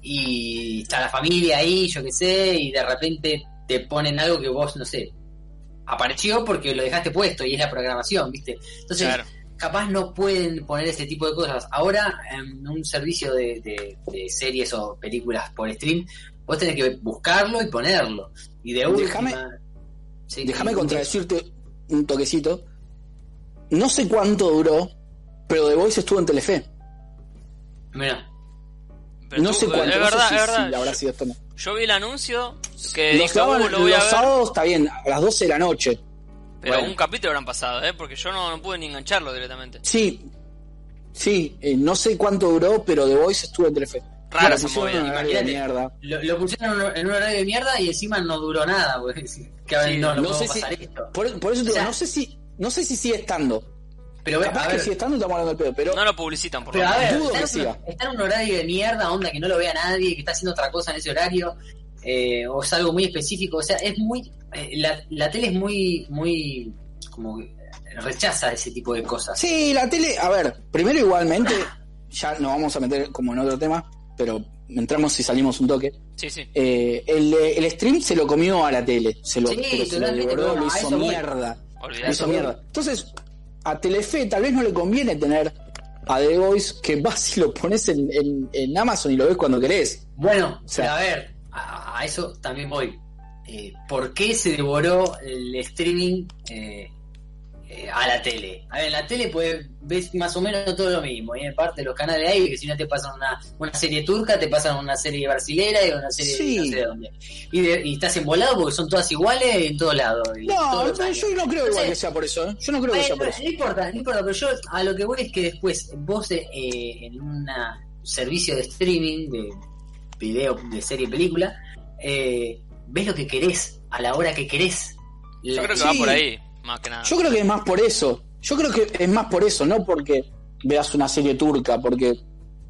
y está la familia ahí, yo qué sé, y de repente te ponen algo que vos, no sé, apareció porque lo dejaste puesto y es la programación, ¿viste? Entonces, Claro. capaz no pueden poner ese tipo de cosas. Ahora, en un servicio de, de- de series o películas por stream, vos tenés que buscarlo y ponerlo. Y de Déjame- última... Sí, Déjame contradecirte un toquecito. No sé cuánto duró, pero The Voice estuvo en Telefe. Mira, Pero no tú- sé cuánto. Es no sé verdad, si- es si verdad. habrá sido esto no. Yo vi el anuncio que Los, dije, daban "Uh, lo voy a los ver. sábados está bien, a las 12 de la noche. Pero Bueno. un capítulo habrán pasado, ¿eh? Porque yo no, no pude ni engancharlo directamente. Sí, sí, eh, no sé cuánto duró, pero The Voice estuvo en Telefe. Rara esa mierda. lo, lo pusieron en un- horario de mierda y encima no duró nada, Sí, no, no, no sé si-. Por, por eso te O sea- digo, no sé si, no sé si sigue estando. Pero, Capaz a que ver, sigue estando, estamos hablando del pedo, pero No lo publicitan, por lo Pero a ver, Dudo está, que en, siga. está en un horario de mierda, onda que no lo vea nadie, que está haciendo otra cosa en ese horario, eh, o es algo muy específico, o sea, es muy, eh, la, la tele es muy, muy, como que rechaza ese tipo de cosas. Sí, la tele, a ver, primero igualmente, ya nos vamos a meter como en otro tema, pero entramos y salimos un toque. Sí, sí. Eh, el, el stream se lo comió a la tele, se lo, Sí, se lo devoró, lo hizo mierda. Lo hizo mierda. Entonces, a Telefe tal vez no le conviene tener a The Voice que vas y lo pones en, en- en Amazon y lo ves cuando querés. Bueno, O sea- pero a ver, a, a eso también voy. Eh, ¿Por qué se devoró el streaming eh, eh, a la tele? A ver, en la tele pues ves más o menos todo lo mismo. Y en parte los canales hay que si no te pasan una, una serie turca, te pasan una serie brasilera y una serie Sí. no sé de dónde. Y, de- y estás embolado porque son todas iguales en todos lados. No, yo, no creo igual que sea por eso, ¿eh? Yo no creo que sea por no, eso. no importa, no importa, pero yo a lo que voy es que después vos eh, en un servicio de streaming, de video, de serie, película, eh, ves lo que querés a la hora que querés. Yo creo que Sí. va por ahí, más que nada. Yo creo que es más por eso. Yo creo que es más por eso, no porque veas una serie turca, porque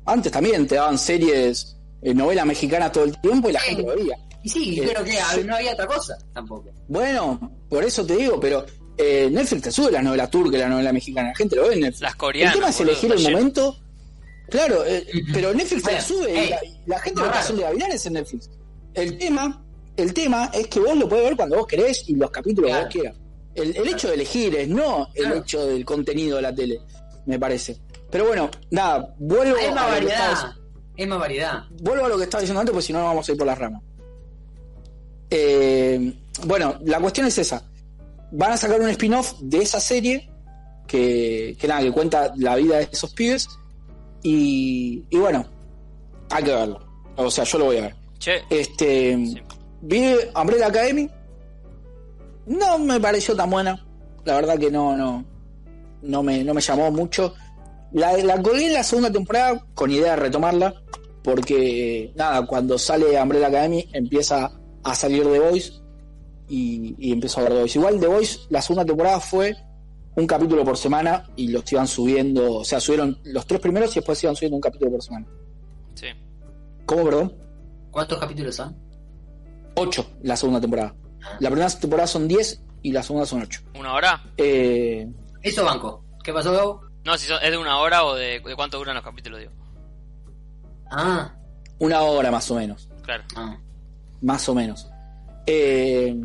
antes también te daban series, eh, novela mexicana todo el tiempo y la Sí. gente lo veía. Y sí, Eh, pero que sí. no había otra cosa tampoco. Bueno, por eso te digo, pero eh, Netflix te sube la novela turca y la novela mexicana, la gente lo ve en Netflix. Las coreanas. el tema es boludo, elegir el momento. Claro, eh, pero Netflix te la sube y la, gente no ve raro. Pasión de Gavilanes en Netflix. El tema, el tema es que vos lo podés ver cuando vos querés y los capítulos que vos quieras. El, el hecho de elegir es no el Claro. hecho del contenido de la tele, me parece. Pero bueno, nada, vuelvo Hay más a, lo que variedad. estabas- Es más variedad. vuelvo a lo que estaba diciendo antes, porque si no, no vamos a ir por las ramas. Eh, bueno, la cuestión es esa. Van a sacar un spin-off de esa serie que, que nada, que cuenta la vida de esos pibes. Y, y bueno, hay que verlo. O sea, yo lo voy a ver. Che, Este, Sí. vi Umbrella Academy. No me pareció tan buena. La verdad que no, no, no me, no me llamó mucho. La, la colgué en la segunda temporada con idea de retomarla. Porque, nada, cuando sale Umbrella Academy empieza a salir The Voice. Y, y empiezo a ver The Voice. Igual The Voice, la segunda temporada fue un capítulo por semana y los iban subiendo. O sea, subieron los tres primeros y después iban subiendo un capítulo por semana. sí. ¿Cómo, perdón? ¿Cuántos capítulos son? 8 la segunda temporada. La primera temporada son 10 y la segunda son 8. ¿Una hora? Eh, Eso banco. ¿Qué pasó, Gabo? No, si son- es de una hora o de, de cuánto duran los capítulos, digo. Ah, una hora más o menos. Claro. ah. Más o menos. Eh,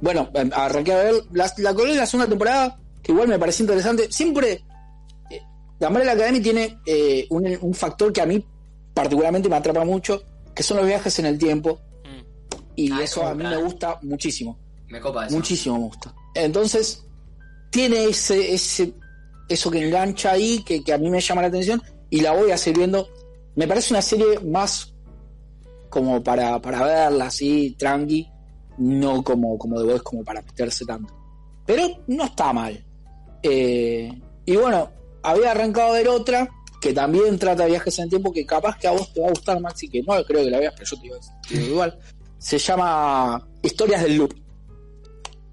bueno, em, arranqué a ver la, la en la segunda temporada, que igual me pareció interesante. Siempre, eh, la Umbrella Academy tiene eh, un, un factor que a mí particularmente me atrapa mucho, que son los viajes en el tiempo. Y Ah, eso a mí me gusta muchísimo. Me copa eso. Muchísimo me gusta. Entonces, tiene ese, ese eso que engancha ahí, que, que a mí me llama la atención, y la voy a seguir viendo. Me parece una serie más como para, para verla así, tranqui, no como, como de Voice, como para meterse tanto. Pero no está mal. Eh, y bueno, había arrancado a ver otra que también trata de viajes en el tiempo, que capaz que a vos te va a gustar, Maxi, que no creo que la veas, pero yo te digo igual. Se llama Historias del Loop.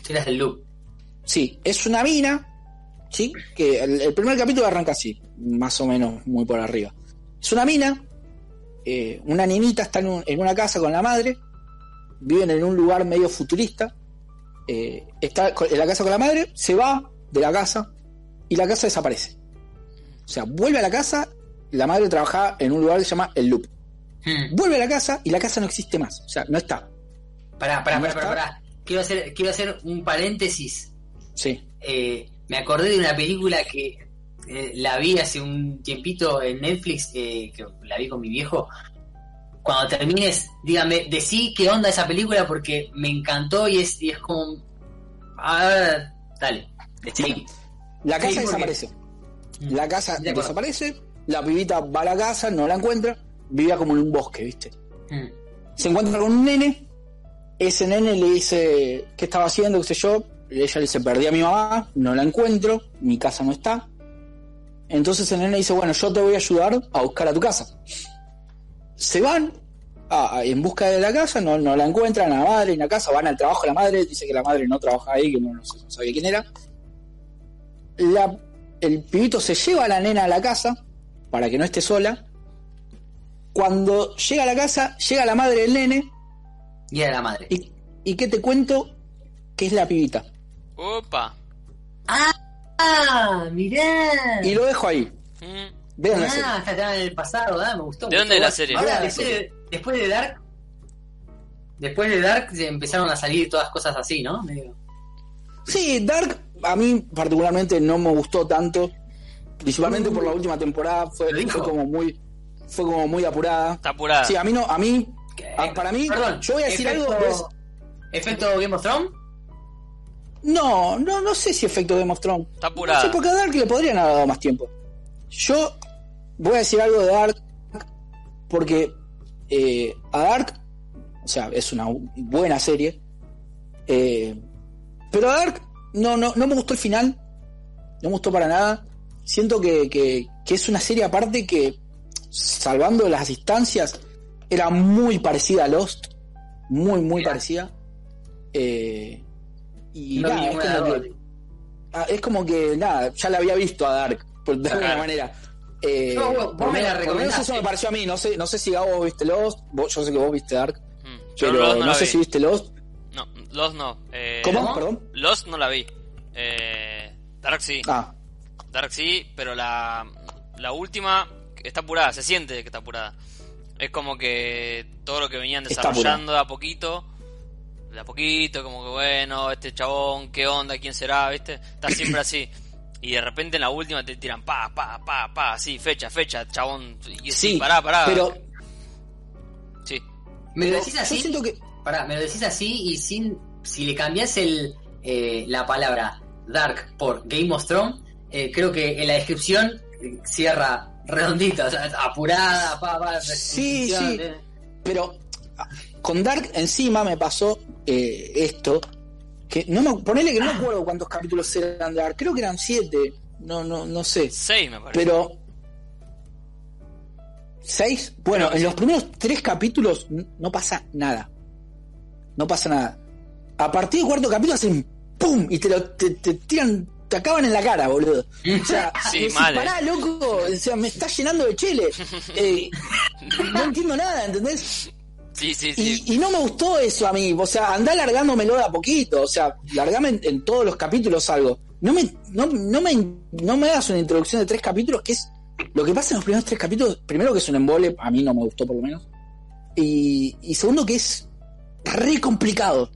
Tiras del loop. Sí, es una mina ¿sí? Que el, el primer capítulo arranca así, más o menos muy por arriba. Es una mina, eh, una niñita está en, un- en una casa con la madre, viven en un lugar medio futurista, eh, está en la casa con la madre, se va de la casa y la casa desaparece. O sea, vuelve a la casa, la madre trabajaba en un lugar que se llama El Loop. Hmm. Vuelve a la casa y la casa no existe más, o sea, no está. Pará, pará, ¿No pará, pará, pará. Quiero hacer, quiero hacer un paréntesis. Sí. Eh, me acordé de una película que eh, la vi hace un tiempito en Netflix, eh, que la vi con mi viejo. Cuando termines, dígame, decí qué onda esa película porque me encantó y es, y es como... Ah, dale. decí. La casa Sí, porque- desaparece. La casa De desaparece, la pibita va a la casa, no la encuentra, vivía como en un bosque, ¿viste? Hmm. Se encuentra con un nene, ese nene le dice qué estaba haciendo, qué sé yo, ella le dice, perdí a mi mamá, no la encuentro, mi casa no está. Entonces el nene dice, bueno, yo te voy a ayudar a buscar a tu casa. Se van a- a- en busca de la casa, no, no la encuentran, a la madre en la casa, van al trabajo de la madre, dice que la madre no trabaja ahí, que no, no no sabía quién era. La- el pibito se lleva a la nena a la casa para que no esté sola. Cuando llega a la casa, llega la madre del nene Y era la madre. y, y ¿qué te cuento? Que es la pibita. Opa. Ah, mirá. Y lo dejo ahí. Mm. Vean la serie. Ah, está en el pasado, ¿verdad? Me gustó. ¿De me dónde gustó. es la serie? Ahora, después, serie. de, después de Dark, después de Dark se empezaron a salir todas cosas así, ¿no? Medio- Sí, Dark a mí particularmente no me gustó tanto. Principalmente por la última temporada. Fue, fue como muy fue como muy apurada. Está apurada. Sí, a mí no, a mí, para mí, Perdón, yo voy a decir efecto- algo, pues- ¿Efecto Game of Thrones? no, no, no sé si efecto Game of Thrones. Está No apurada. sé, porque a Dark le podrían haber dado más tiempo. Yo voy a decir algo de Dark porque eh, a Dark, o sea, es una buena serie, eh, pero a Dark no, no, no me gustó el final, no me gustó para nada. Siento que, que- que es una serie aparte que, salvando las distancias, era muy parecida a Lost, muy, muy parecida. Eh, y No nada, es como que. Ah, es como que, nada, ya la había visto a Dark, por, de alguna manera. Eh, No, vos- vos me la recomendaste. eso me pareció a mí. No sé, no sé si Gabo viste Lost. vos- yo sé que vos viste Dark. Mm. Pero Lost no, sé vi. si viste Lost. No, Lost no. Eh, ¿Cómo? ¿cómo? Perdón. Lost no la vi. Eh, Dark sí. Ah, Dark sí, pero la, la última está apurada, se siente que está apurada. Es como que todo lo que venían desarrollando de a poquito, de a poquito, como que bueno, este chabón, qué onda, quién será, ¿viste? Está siempre así. Y de repente en la última te tiran pa, pa, pa, pa, así, fecha, fecha, chabón. Y sí, sí, pará, pará. pero, Sí, ¿Me lo decís yo así? siento que. Pará, me lo decís así y sin. Si le cambias el, eh, la palabra Dark por Game of Thrones, eh, creo que en la descripción eh, cierra redondito, o sea, apurada, pa, pa, Sí, sí. eh. Pero ah, con Dark encima me pasó eh, esto. Que no me, ponele que no me acuerdo cuántos capítulos eran de Dark. Creo que eran siete. No, no, no sé. seis me parece. Pero. ¿Seis? Bueno, en sí. los primeros tres capítulos no pasa nada. No pasa nada. A partir del cuarto capítulo hacen ¡pum! Y te, lo, te, te tiran, te acaban en la cara, boludo. O sea, Sí, decís, eh. pará, loco. O sea, me está llenando de chile. Eh, no entiendo nada, ¿entendés? Sí, sí, sí. Y, y no me gustó eso a mí. O sea, andá largándomelo de a poquito. O sea, largame en, en todos los capítulos algo. No me, no, no me, no me hagas una introducción de tres capítulos que es lo que pasa en los primeros tres capítulos. Primero que es un embole, a mí no me gustó por lo menos. Y, y segundo que es re complicado.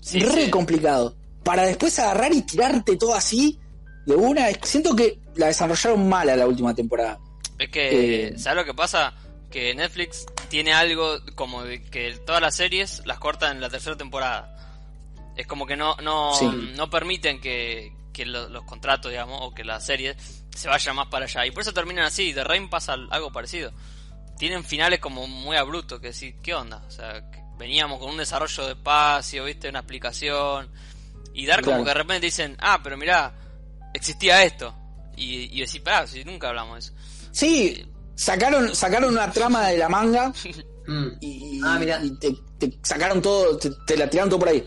Sí, re sí. complicado. Para después agarrar y tirarte todo así de una. Siento que la desarrollaron mal a la última temporada. Es que, Eh, ¿sabes lo que pasa? Que Netflix tiene algo como de que todas las series las cortan en la tercera temporada. Es como que no no, Sí. no permiten que, que lo- los contratos, digamos, o que las series se vayan más para allá. Y por eso terminan así. De Rain pasa algo parecido. Tienen finales como muy abruptos, que decir, ¿qué onda? O sea, veníamos con un desarrollo de espacio, ¿viste? Una explicación. Y dar como Claro. que de repente dicen, ah, pero mirá, existía esto. Y, y decir, pará, si nunca hablamos de eso. Sí, sacaron, sacaron una trama de la manga y, Ah, mirá. y te, te sacaron todo, te, te la tiraron todo por ahí.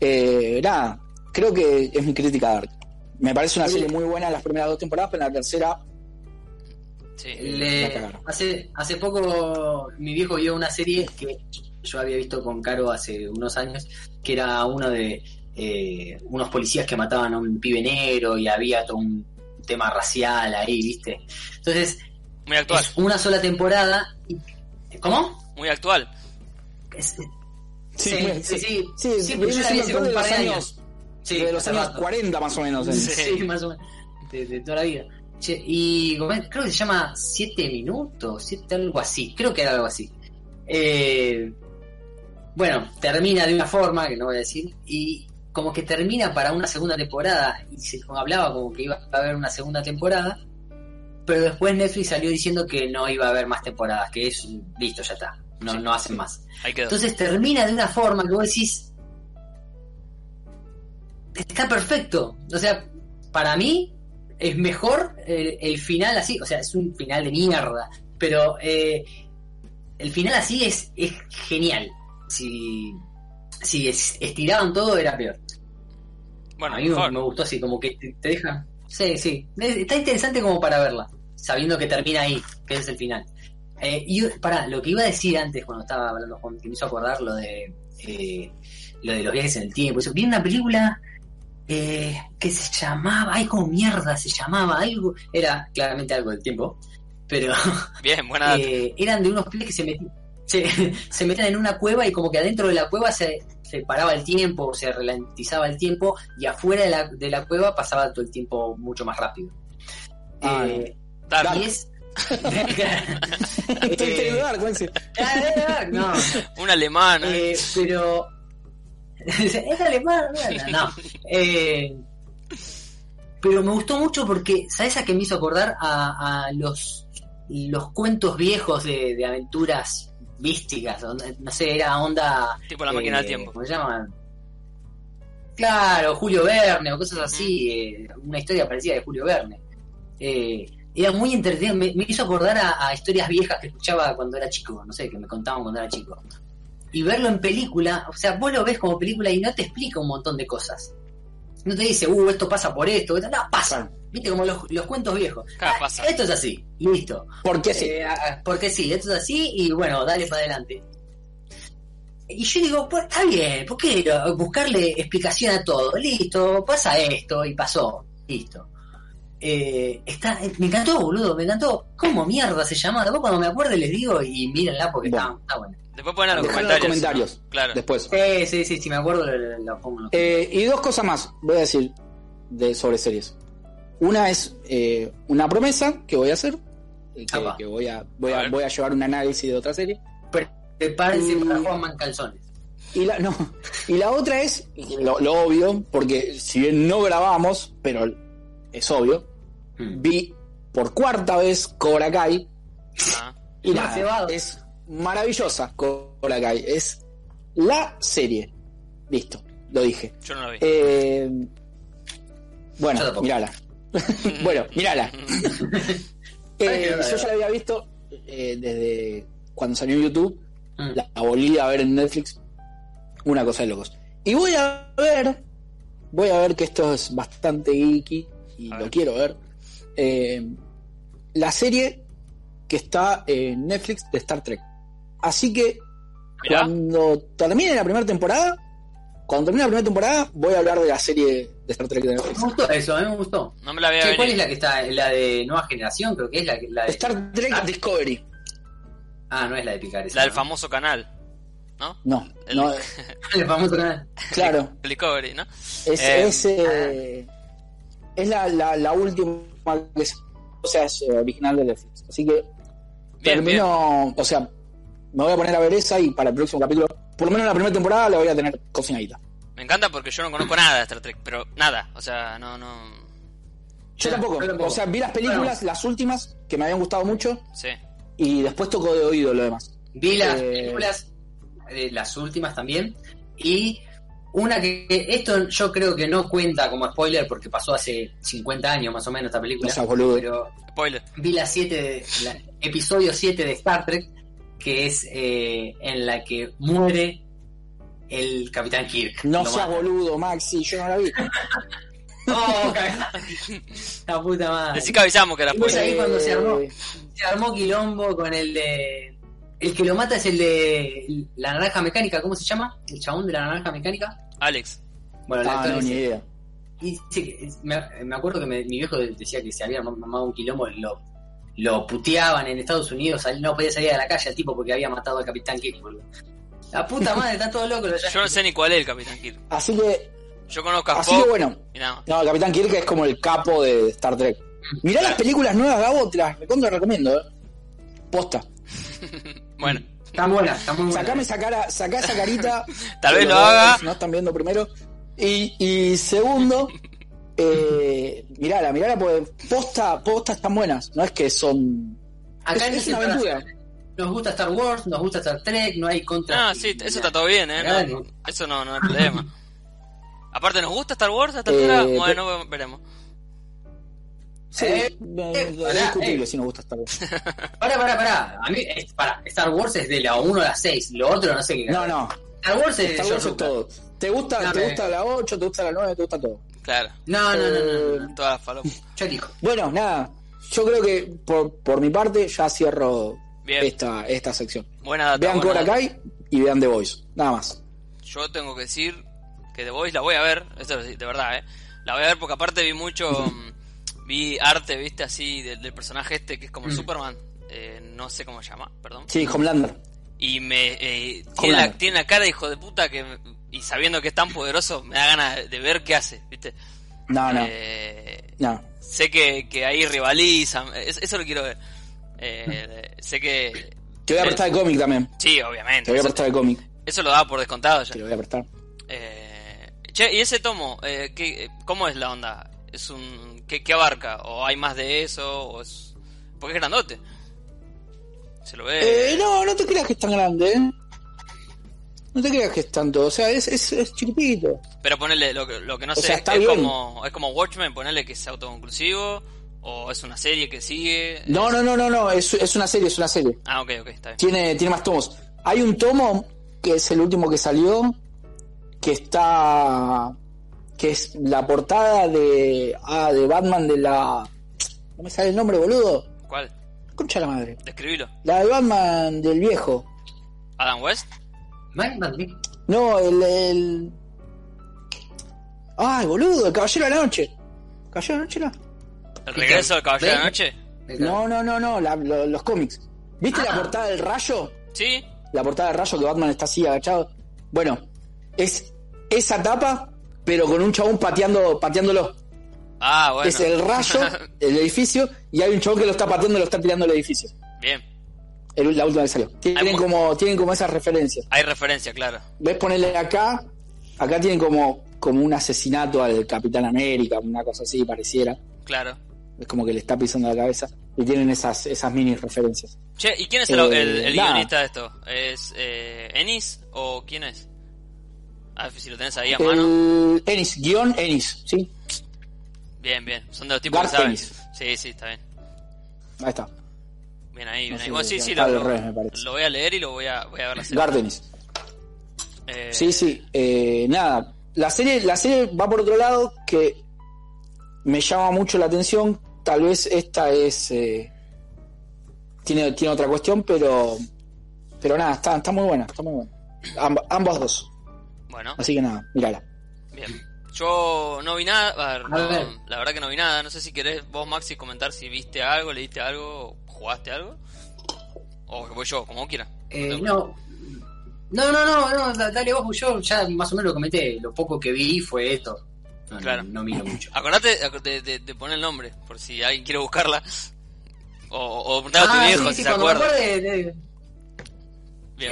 Eh, nada, creo que es mi crítica a Dark. Me parece una serie muy buena en las primeras dos temporadas, pero en la tercera Sí. Le- La cagaron. hace, hace poco mi viejo vio una serie que yo había visto con Caro hace unos años, que era uno de eh, unos policías que mataban a un pibe negro y había todo un tema racial ahí, ¿viste? Entonces, Muy actual. es una sola temporada. y- ¿Cómo? Muy actual. Es- Sí, Sí, sí, sí. Sí, Sí, pero yo la vi hace un par de años, años. Sí, de los años rato. 40 más o menos. en- Sí. Sí, más o menos. De, de toda la vida. Che, y creo que se llama Siete Minutos, siete, algo así. Creo que era algo así. Eh, bueno, termina de una forma, que no voy a decir, y como que termina para una segunda temporada. Y se hablaba como que iba a haber una segunda temporada. Pero después Netflix salió diciendo que no iba a haber más temporadas, que es listo, ya está. No, Sí. no hacen más. Entonces termina de una forma que vos decís. Está perfecto. O sea, para mí es mejor el, el final así. O sea, es un final de mierda. Pero eh, el final así es, es genial. Si, si es- estiraban todo, era peor. bueno, a mí me, mejor. me gustó así, como que te, deja. Sí, sí. Es- Está interesante como para verla, sabiendo que termina ahí, que es el final. Eh, y para lo que iba a decir antes, cuando estaba hablando con que me hizo acordar lo de eh, lo de los viajes en el tiempo. Eso, vi una película eh, que se llamaba, ay, como mierda se llamaba, algo, era claramente algo del tiempo, pero Bien, buena eh, eran de unos pibes que se metían, se, se metían en una cueva y como que adentro de la cueva se, se paraba el tiempo, se ralentizaba el tiempo y afuera de la, de la cueva pasaba todo el tiempo mucho más rápido. Ah, Eh, Dark. y es... Estoy Eh, Dark, Quincy. no, Un alemán. ¿eh? eh, pero... es alemán, no, no. Eh, pero me gustó mucho porque, ¿sabes a qué me hizo acordar? A, a los, los cuentos viejos de, de aventuras místicas. donde- No sé, era onda. tipo la máquina del eh, tiempo. ¿Cómo se llaman? Claro, Julio Verne o cosas así. eh, una historia parecida de Julio Verne. Eh, era muy entretenido. Me, me hizo acordar a, a historias viejas que escuchaba cuando era chico. No sé, que me contaban cuando era chico. Y verlo en película, o sea, vos lo ves como película y no te explica un montón de cosas. No te dice, uh, esto pasa por esto, esto- no, pasa. Viste, como los, los cuentos viejos. Claro, Ah, pasa. Esto es así, listo. Porque sí. Eh, ah, porque sí, esto es así y bueno, dale para adelante. Y yo digo, pues está bien, ¿por qué buscarle explicación a todo? Listo, pasa esto y pasó, listo. Eh, está, me encantó, boludo, me encantó. ¿Cómo mierda se llama? Después cuando me acuerde les digo y mírenla porque Bueno. está, está bueno. Después ponen en los comentarios. comentarios. Claro. Después. Sí, sí, sí, si me acuerdo lo pongo Eh, y dos cosas más voy a decir de, sobre series. Una es eh, una promesa que voy a hacer, eh, que, voy, a, voy, A a, ver. voy a llevar un análisis de otra serie. Prepárense Mm. para Juan Calzones. Y la, no, y la otra es, lo, lo obvio, porque si bien no grabamos, pero es obvio, Mm. vi por cuarta vez Cobra Kai Ah, y nada, es maravillosa Cobra Kai, es la serie. Listo, lo dije. yo no la vi. Eh, bueno, mírala. bueno, mírala. Eh, qué yo ya la había visto eh, desde cuando salió en YouTube. Mm. La volví a ver en Netflix. Una cosa de locos. Y voy a ver. Voy a ver que esto es bastante geeky. Y A lo ver. quiero ver. eh, la serie que está en Netflix de Star Trek. Así que Mirá. cuando termine la primera temporada, cuando termine la primera temporada, voy a hablar de la serie de Star Trek de Netflix. Me gustó eso, a mí me gustó. No me la voy a Che, ver. ¿Cuál es la que está? La de nueva generación, creo que es la, de... Star Trek Ah. Discovery. Ah, no es la de Picar. esa, La del ¿no? famoso canal. ¿No? No, El- no, El famoso canal. claro. El Discovery, ¿no? Es, Eh, es, eh, es la, la, la última que se- o sea, es eh, original de Netflix. Así que Bien, bien. termino, o sea, me voy a poner a ver esa y para el próximo capítulo, por lo menos la primera temporada la voy a tener cocinadita. Me encanta porque yo no conozco nada de Star Trek, pero nada, o sea, no, no. Yo tampoco, o sea, vi las películas, las últimas, que me habían gustado mucho, Sí. y después tocó de oído lo demás. Vi las Eh. películas, eh, las últimas también, y una que, que esto yo creo que no cuenta como spoiler porque pasó hace 50 años más o menos esta película. No seas boludo. Pero Spoiler. vi la 7 de, la- episodio 7 de Star Trek, que es eh, en la que muere el Capitán Kirk. No seas boludo, Maxi, yo no la vi. Oh, cagá. La puta madre. Decí que avisamos que era Pues ahí cuando se armó, Eh, se armó quilombo con el de. El que lo mata es el de la naranja mecánica, ¿cómo se llama? El chabón de la naranja mecánica. Alex. Bueno, el Ah, actor no, ni idea. Y que- me, me acuerdo que me- mi viejo decía que se había mamado un quilombo, lo, lo puteaban en Estados Unidos, no podía salir a la calle al tipo porque había matado al Capitán Kirk, boludo. La puta madre, está todo loco. los Yo no sé ni cuál es el Capitán Kirk. Así que, Yo conozco a así que bueno. No, el Capitán Kirk es como el capo de Star Trek. Mirá las películas nuevas, Gabo, te las recontra recomiendo, eh. Posta. Bueno, Están buenas, están muy buenas. Sacame esa cara, sacá esa carita. Tal vez lo haga. No están viendo primero. Y, y segundo, eh, mirala, mirala, porque posta, posta están buenas. No es que son. Acá es, en es una aventura. Nos gusta Star Wars, nos gusta Star Trek, no hay contra. Ah, sí, eso está todo bien, ¿eh? No, eso no, no hay problema. Aparte, ¿nos gusta Star Wars a esta altura? Eh, Bueno, veremos. Sí, Eh, eh, eh, es pará, discutible eh. si nos gusta Star Wars. Pará, pará, pará. A mí, es- pará, Star Wars es de la 1 a la 6, lo otro no sé qué. No, no. Star Wars es de Star Wars es todo. ¿Te gusta, No, te gusta la 8, te gusta la 9, te gusta todo? Claro. No, no, no, no, no. Eh, elijo. Bueno, nada. Yo creo que por, por mi parte ya cierro Bien. esta, esta sección. Buena data. Vean buena Cobra. Kai y vean The Voice. Nada más. Yo tengo que decir que The Voice la voy a ver, esto es de verdad, ¿eh? La voy a ver porque aparte vi mucho, mm, vi arte, viste, así, del, del personaje este que es como Mm. Superman, eh, no sé cómo se llama, perdón. Sí, Homelander. Y me eh, tiene, Homelander. la, tiene la cara de hijo de puta que, me- y sabiendo que es tan poderoso, me da ganas de ver qué hace, viste. No, no. Eh, No. sé que, que ahí rivalizan, es- eso lo quiero ver. Eh, sé que... Te voy a prestar el cómic también. Sí, obviamente. Te voy a prestar el cómic. eso lo da por descontado ya. Te lo voy a prestar. Eh, che, ¿y ese tomo? Eh, ¿qué, ¿Cómo es la onda? ¿Es un ¿qué, qué abarca? ¿O hay más de eso? ¿O es... Porque es grandote. Se lo ve... Eh, no, no te creas que es tan grande, ¿eh? No te creas que es tanto. O sea, es, es, es chiquitito. Pero ponele, lo que, lo que no O sé, sea, está es, bien. como, es como Watchmen, ponele que es autoconclusivo. ¿O es una serie que sigue? No, no, no, no, no. Es, es una serie, es una serie. Ah, ok, ok, está bien. Tiene, tiene más tomos. Hay un tomo que es el último que salió. Que está. Que es la portada de. Ah, de Batman de la. No me sale el nombre, boludo. ¿Cuál? Concha la madre. Describilo. La de Batman del viejo. ¿Adam West? No, el, el. Ay, boludo, el Caballero de la Noche. ¿Caballero de la Noche era? ¿El regreso del Caballero de la. Noche? No, no, no, no, la- lo- los cómics. ¿Viste la Ah. portada del rayo? Sí. La portada del rayo que Batman está así agachado. Bueno, es esa tapa, pero con un chabón pateando, pateándolo. Ah, bueno. Es el rayo, el edificio, y hay un chabón que lo está pateando y lo está tirando el edificio. Bien. El- la última que salió. Tienen como, tienen como esas referencias. Hay referencia, claro. ¿Ves ponerle acá? Acá tienen como, como un asesinato al Capitán América, una cosa así pareciera. Claro. Es como que le está pisando la cabeza. Y tienen esas, esas mini referencias. Che, ¿y quién es el, Eh, el- el nada. guionista de esto? ¿Es eh, Ennis o quién es? A ver si lo tenés ahí a mano. Ennis, guion Ennis, ¿sí? Bien, bien. Son de los tipos Garth que saben. Ennis. Sí, sí, está bien. Ahí está. Bien ahí, bien No ahí. sé, Bueno, sí, sí, lo, al revés, me parece. lo voy a leer y lo voy a, voy a ver la serie. Garth Ennis. Eh, Sí, sí. eh, nada. La serie, la serie va por otro lado que me llama mucho la atención. Tal vez esta es. eh, tiene, tiene otra cuestión, pero. Pero nada, está, está muy buena, está muy buena. Amb- ambas dos. Bueno, Así que nada, mírala. bien. Yo no vi nada, a ver, A no, ver. la verdad que no vi nada. No sé si querés vos, Maxi, comentar si viste algo, leíste algo, jugaste algo. O que voy yo, como quiera. Eh, no. No, no, no, no, da- dale vos, yo ya más o menos lo comenté, lo poco que vi fue esto. No, Claro. no, no miro mucho. Acordate de, de- de poner el nombre, por si alguien quiere buscarla. O, o preguntar a tu Ah, viejo sí, si sí, se acuerda. acuerde de-.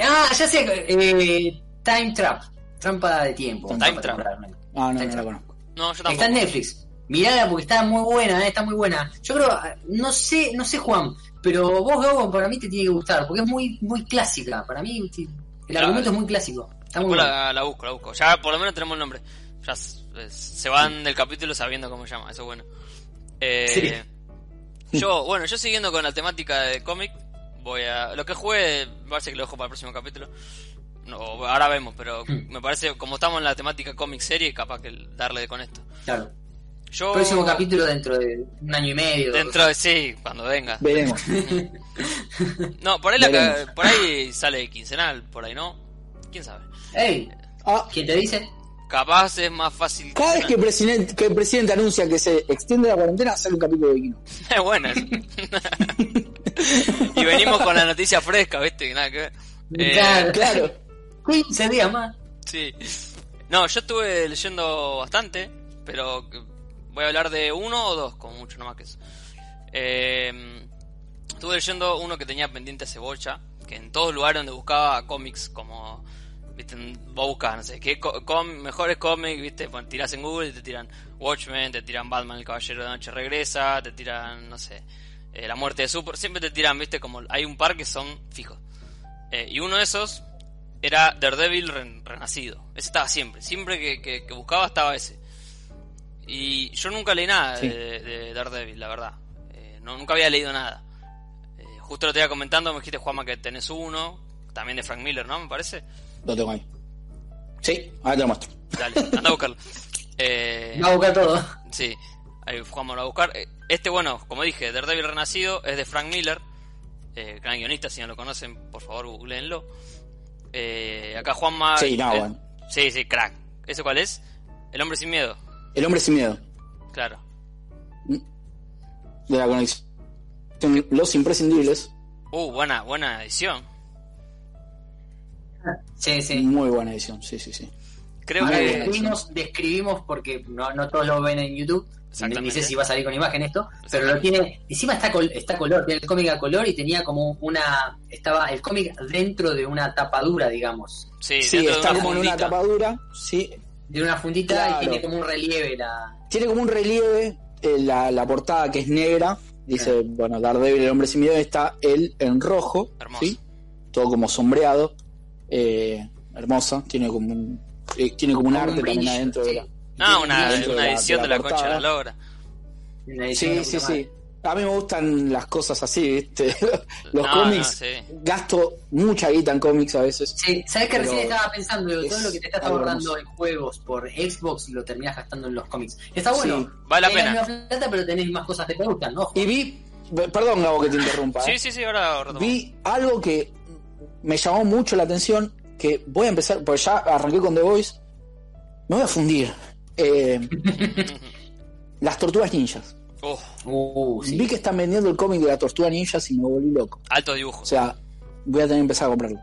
Ah, ya sé, eh, Time Trap, trampa de tiempo. Time Trap. temporal. Ah, no, no Time la Trap. conozco. No, yo Está en Netflix. Mirala porque está muy buena, eh, está muy buena. Yo creo, no sé, no sé Juan, pero vos Gabo para mí te tiene que gustar porque es muy, muy clásica. Para mí el argumento es muy clásico. Está muy Después bueno. la, busco, la busco. Ya por lo menos tenemos el nombre. Ya es- se van del capítulo sabiendo cómo se llama, eso es bueno. Eh, Yo, bueno, yo siguiendo con la temática de cómic, voy a. Lo que jugué, me parece que lo dejo para el próximo capítulo. No, ahora vemos, pero Hmm. me parece, como estamos en la temática cómic serie, capaz que darle con esto. Claro. Yo... Próximo capítulo dentro de un año y medio. Dentro de sí, cuando venga. Veremos. No, por ahí, la, por ahí sale quincenal, por ahí no. ¿Quién sabe? Ey, Ah, ¿quién te dice? Capaz es más fácil. cada vez que el, presidente, que el presidente anuncia que se extiende la cuarentena, sale un capítulo de Kino. Es buena. esa. y venimos con la noticia fresca, ¿viste? Que nada que ver. Eh, Claro. Claro. 15 días más. Sí. No, yo estuve leyendo bastante, pero voy a hablar de uno o dos, como mucho, no más que eso. Eh, estuve leyendo uno que tenía pendiente hace bocha, que en todos lugares donde buscaba cómics, como, viste, vos buscas, no sé, qué co- com- mejores cómics, viste, Pon- tirás en Google y te tiran Watchmen, te tiran Batman, el Caballero de Noche regresa, te tiran, no sé, eh, La Muerte de Super, siempre te tiran, viste, como hay un par que son fijos. Eh, y uno de esos era Daredevil ren- renacido. Ese estaba siempre. Siempre que buscaba estaba ese. Y yo nunca leí nada Sí. de, de Daredevil, la verdad. Eh, no, nunca había leído nada. Eh, justo lo te iba comentando, me dijiste, Juanma, que tenés uno. También de Frank Miller, ¿no? Me parece. Lo tengo ahí. Sí, ahora te lo muestro. Dale, anda a buscarlo. Eh, Va a buscar todo. Sí, ahí Juan me lo va a buscar. Eh, Este, bueno, como dije, Daredevil Renacido es de Frank Miller, eh, gran guionista, si no lo conocen, por favor, googleenlo. Eh, acá Juanma... Sí, no, eh, bueno. Sí, sí, crack. ¿Eso cuál es? El hombre sin miedo, El hombre sin miedo. claro. De la conexión. Los imprescindibles. Uh, buena, buena edición. Sí, sí. Muy buena edición, sí, sí, sí. Creo Ah, Ahora que... describimos, describimos porque no, no todos lo ven en YouTube. Ni sé si va a salir con imagen esto, pero lo tiene. Encima está col- está color, tiene el cómic a color y tenía como una. Estaba el cómic dentro de una tapadura, digamos. Sí, Sí, está una como en una tapadura. Sí, De una fundita Claro. y tiene como un relieve la. tiene como un relieve eh, la, la portada que es negra. Dice, bueno, Daredevil, el hombre sin miedo, está él en rojo. Hermoso. ¿sí? Todo como sombreado. Eh, hermosa. Tiene como un, eh, tiene como un Como un arte también adentro de sí. la. Ah, una, una de la- edición de de la, la concha de la logra. una de Sí, sí, sí. A mí me gustan las cosas así, ¿viste? Los No, cómics. no, sí. Gasto mucha guita en cómics a veces. Sí, ¿sabes que recién estaba pensando? Digo, todo lo que te estás ahorrando en juegos por Xbox lo terminás gastando en los cómics. Está bueno. Sí, vale la Tenés pena. misma plata, pero tenés más cosas que te gustan, ¿no? Y vi, perdón Gabo que te interrumpa, Sí, ¿eh? sí, sí, ahora retomamos. vi algo que me llamó mucho la atención, que voy a empezar, porque ya arranqué con The Voice, me voy a fundir. Eh, las tortugas ninjas. Uh, Uh, sí. Vi que están vendiendo el cómic de las tortugas ninjas y me volví loco. alto dibujo. O sea, voy a tener que empezar a comprarlo.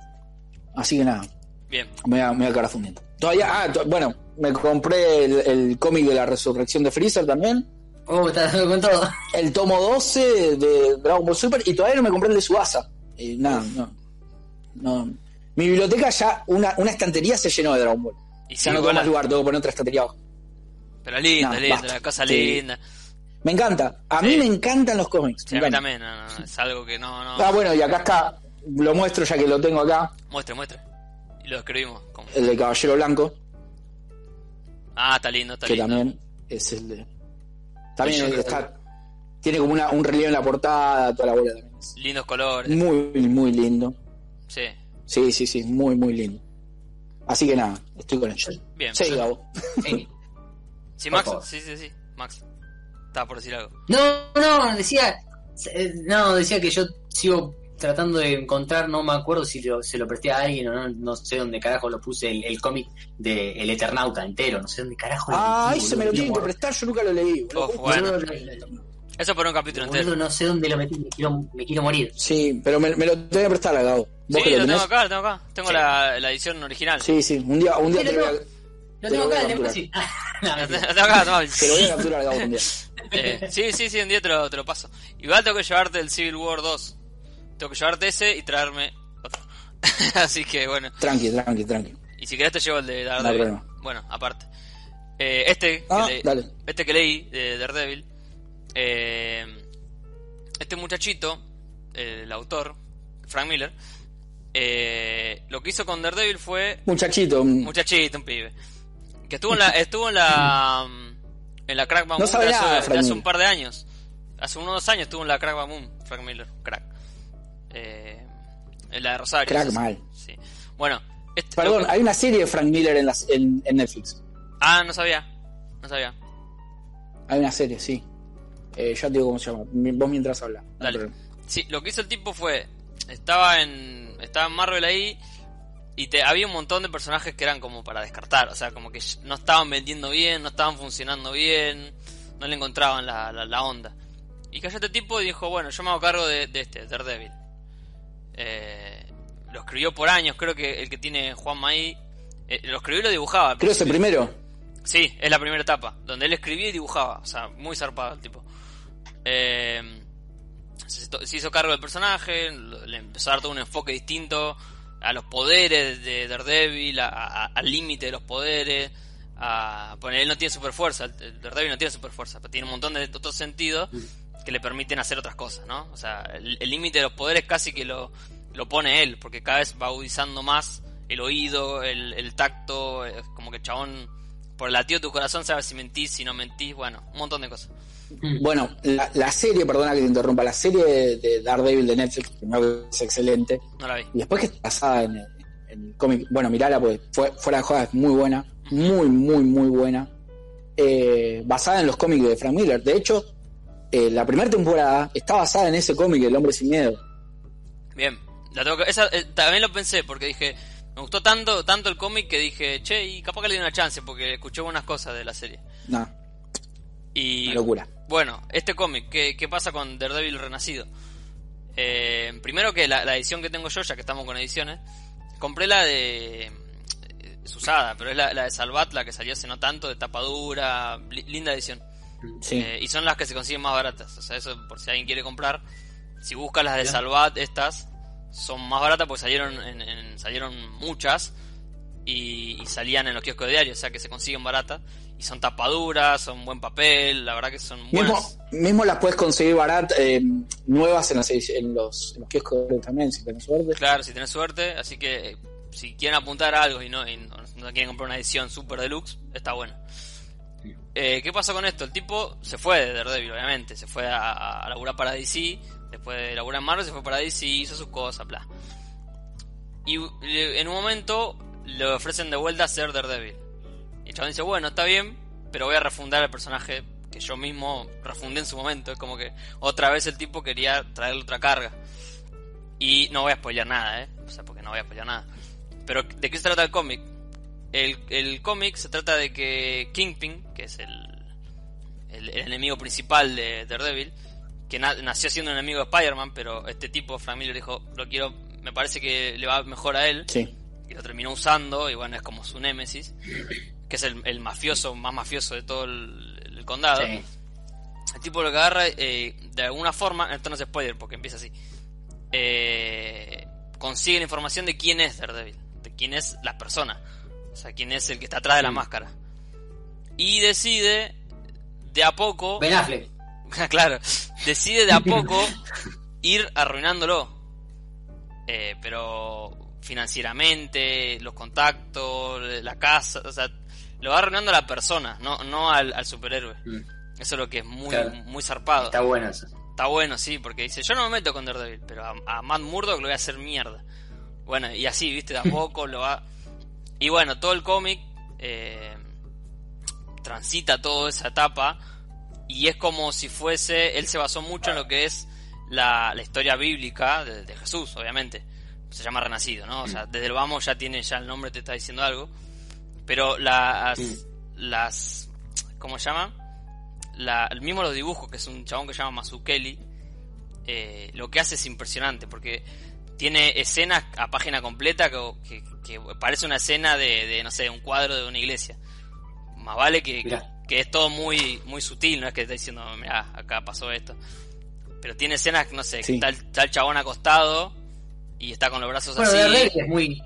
Así que nada, Bien. me voy a, me voy a quedar fundiendo. Todavía, ah, to- bueno, me compré el, el cómic de la resurrección de Freezer también. Oh, estás con todo. el tomo 12 de Dragon Ball Super y todavía no me compré el de Subasa. Y nada, no. no. Mi biblioteca ya, una, una estantería se llenó de Dragon Ball. Y Ya sí, no tengo más lugar, tengo que poner otra estantería abajo. Pero linda, linda, basta. la cosa Sí. linda. Me encanta. A Sí. mí me encantan los cómics. Sí, a mí también, no, no, es algo que no, no. Ah, bueno, y acá está, lo muestro ya que lo tengo acá, Muestre, muestre. Y lo escribimos. como- el de Caballero Blanco, Ah, está lindo, está que lindo. también es el de... También creo está... Tiene como una, un relieve en la portada, toda la bola también. Lindos colores. muy, muy lindo. Sí, Sí, sí, sí, muy, muy lindo. Así que nada, estoy con ellos. bien. Sí, Gabo. Sí. Max. Sí, sí, sí. Max. Estaba por decir algo. No, no, decía. eh, No, decía que yo sigo tratando de encontrar, no me acuerdo si lo- se lo presté a alguien o no, no sé dónde carajo lo puse, el, el cómic de El Eternauta entero, no sé dónde carajo lo Ah, metí, ese me lo boludo, tienen que prestar, yo nunca lo leí. boludo. Oh, bueno. boludo, Eso por un capítulo boludo, entero. no sé dónde lo metí, me quiero, me quiero morir. Sí, pero me, me lo tengo que prestar Gabo. ¿Vos Sí, que lo lo tengo acá, lo tengo acá. Tengo Sí. la, la edición original. Sí, sí, un día, un día te, voy a, Lo Te tengo acá, capturar. sí. Ah, no, tengo acá, no. te lo voy a capturar un día. Eh, sí, sí, sí, un día te lo, te lo paso. Igual tengo que llevarte el Civil War 2. Tengo que llevarte ese y traerme otro. Así que bueno. Tranqui, tranqui, tranqui. Y si querés te llevo el de Daredevil. bueno, aparte. Eh, este, Ah, que le- dale. este que leí de Daredevil. eh, este muchachito, el autor, Frank Miller, eh, lo que hizo con Daredevil fue Muchachito, muchachito, un pibe. Que estuvo en la, estuvo en la, en la Crack Bang No hace, un par de años. Hace unos dos años estuvo en la Crack Boom, Frank Miller, crack. Eh, en la de Rosario. Crack sí, mal. Sí. Bueno, este, perdón, que- hay una serie de Frank Miller en, las, en, en Netflix. Ah, no sabía. No sabía. Hay una serie, sí. Eh, ya te digo cómo se llama. Vos mientras hablas. no. Sí, lo que hizo el tipo fue. Estaba en. Estaba en Marvel ahí. Y te, había un montón de personajes que eran como para descartar. O sea, como que no estaban vendiendo bien, no estaban funcionando bien. No le encontraban la, la, la onda. Y cayó este tipo y dijo: Bueno, yo me hago cargo de, de este, Daredevil. Eh, lo escribió por años. Creo que el que tiene Juan ahí. eh, lo escribió y lo dibujaba. Creo que es el primero. Sí, es la primera etapa, donde él escribía y dibujaba, o sea, muy zarpado el tipo. Eh, se, se hizo cargo del personaje, le empezó a dar todo un enfoque distinto a los poderes de Daredevil, a- a- al límite de los poderes. A, bueno, él no tiene super fuerza, Daredevil no tiene super fuerza, pero tiene un montón de otros sentidos que le permiten hacer otras cosas, ¿no? O sea, el límite de los poderes casi que lo, lo pone él, porque cada vez va agudizando más el oído, el, el tacto, es como que el chabón, por el latido de tu corazón, sabes si mentís, si no mentís, bueno, un montón de cosas. Bueno, la, la serie, perdona que te interrumpa, la serie de, de Daredevil de Netflix, primero es excelente, No la vi. y después que está basada en, el- en cómic, bueno, mirala, porque fue, fuera de joda es muy buena, muy, muy, muy buena, eh, basada en los cómics de Frank Miller. De hecho, eh, la primera temporada está basada en ese cómic, El Hombre Sin Miedo. Bien, la tengo que- esa, eh, también lo pensé, porque dije, me gustó tanto tanto el cómic que dije, che, y capaz que le di una chance, porque escuché buenas cosas de la serie. No, Y una locura. Bueno, este cómic, ¿qué, qué pasa con Daredevil Renacido? Eh, primero que la, la edición que tengo yo, ya que estamos con ediciones, compré la de... Es usada, pero es la, la de Salvat, la que salió hace no tanto, de tapadura, li- linda edición. Sí. Eh, y son las que se consiguen más baratas. O sea, eso por si alguien quiere comprar. Si buscas las de. Salvat, estas son más baratas porque salieron en, en- salieron muchas y, y salían en los kioscos de diario, o sea que se consiguen baratas. Y son tapaduras, son buen papel, la verdad que son Mismo, buenas. mismo las puedes conseguir baratas, eh, nuevas en, las en los, en los kioscos también, si tenés suerte. Claro, si tenés suerte, así que eh, si quieren apuntar a algo y no, y no, no quieren comprar una edición super deluxe, está bueno. Eh, ¿Qué pasó con esto? El tipo se fue de Daredevil, obviamente, se fue a, a, a laburar para DC, después de laburar en Marvel se fue para DC, hizo sus cosas, bla. Y eh, en un momento le ofrecen de vuelta a ser Daredevil. Y el chabón dice, bueno, está bien, pero voy a refundar el personaje que yo mismo refundé en su momento. Es como que otra vez el tipo quería traerle otra carga. Y no voy a spoilear nada, ¿eh? O sea, porque no voy a spoilear nada. Pero, ¿de qué se trata el cómic? El, el cómic se trata de que Kingpin, que es el, el, enemigo principal de Daredevil, que na- nació siendo un enemigo de Spider-Man, pero este tipo, Frank Miller, dijo, lo quiero, me parece que le va mejor a él. Y lo terminó usando, y bueno, es como su némesis, que es el, el mafioso, más mafioso de todo el, el condado. Sí. El tipo lo que agarra, eh, de alguna forma, esto no es spoiler porque empieza así, eh, consigue la información de quién es Daredevil, de quién es la persona, o sea, quién es el que está atrás de la máscara. Y decide, de a poco, Ben Affleck. claro, decide de a poco ir arruinándolo. Eh, pero financieramente, los contactos, la casa, o sea, lo va arruinando a la persona, no, no al, al superhéroe. Mm. Eso es lo que es muy, Claro. muy zarpado. Está bueno eso. Está bueno, sí, porque dice, yo no me meto con Daredevil, pero a, a Matt Murdock lo voy a hacer mierda. Bueno, y así, viste, de a poco lo va... Y bueno, todo el cómic eh, transita toda esa etapa y es como si fuese, él se basó mucho en lo que es la, la historia bíblica de, de Jesús, obviamente. Se llama Renacido, ¿no? O sea, desde el vamos ya tiene, ya el nombre te está diciendo algo. Pero las, Mm. las, ¿cómo se llama? La, el mismo los dibujos, que es un chabón que se llama Mazukeli, eh, lo que hace es impresionante, porque tiene escenas a página completa que, que- que parece una escena de, de, no sé, un cuadro de una iglesia. Más vale que, que es todo muy, muy sutil, no es que está diciendo, mira, acá pasó esto. Pero tiene escenas, no sé, que Sí. está el chabón acostado y está con los brazos Bueno, así. Daredevil es muy.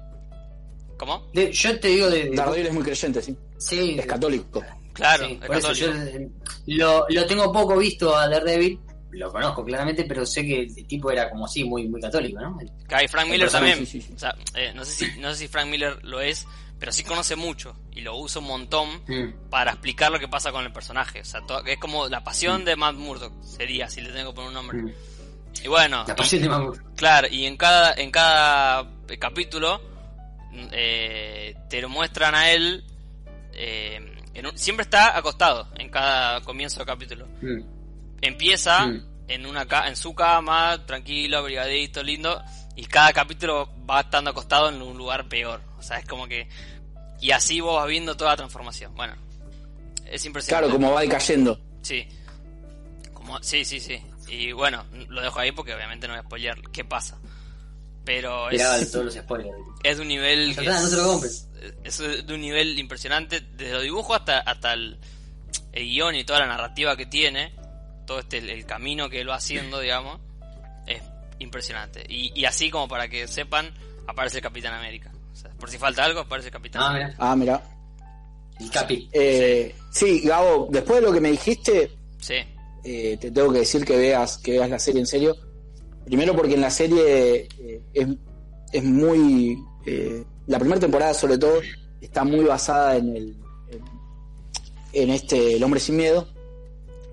¿Cómo? de- yo te digo de. de- Daredevil es muy creyente, sí. sí, Es católico. Claro, sí, es por eso católico. yo eh, lo, lo tengo poco visto a Daredevil. Lo conozco claramente, pero sé que el tipo era como así, muy, muy católico, ¿no? Y Frank Miller también. sí, sí, sí. O sea, eh, no, sé si, no sé si Frank Miller lo es, pero sí conoce mucho y lo usa un montón Mm. para explicar lo que pasa con el personaje. O sea, es como la pasión de Matt Murdock, sería, si le tengo que poner un nombre. Mm. Y bueno, La y- pasión de Mamur. claro, y en cada, en cada capítulo eh, te lo muestran a él eh, en un- siempre está acostado en cada comienzo de capítulo. Mm. Empieza Mm. en una ca- en su cama, tranquilo, abrigadito, lindo, y cada capítulo va estando acostado en un lugar peor. O sea, es como que y así vos vas viendo toda la transformación. Bueno, es impresionante. Claro, como va decayendo. Sí. Como, sí, sí, sí. Y bueno, lo dejo ahí porque obviamente no voy a spoilear qué pasa. Pero es, todos los spoilers. es de un nivel que Tratá, no es, te lo compres. es de un nivel impresionante desde los dibujos hasta hasta el, el guion y toda la narrativa que tiene todo este el, el camino que él va haciendo digamos es impresionante y, y así como para que sepan aparece el Capitán América O sea, por si falta algo aparece el Capitán Ah, América mira. Ah, mira. El Capi. Eh, sí, Gabo, después de lo que me dijiste, sí eh, te tengo que decir que veas, que veas la serie en serio. Primero porque en la serie eh, es, es muy... eh, la primera temporada sobre todo está muy basada en el... En, en este El hombre sin miedo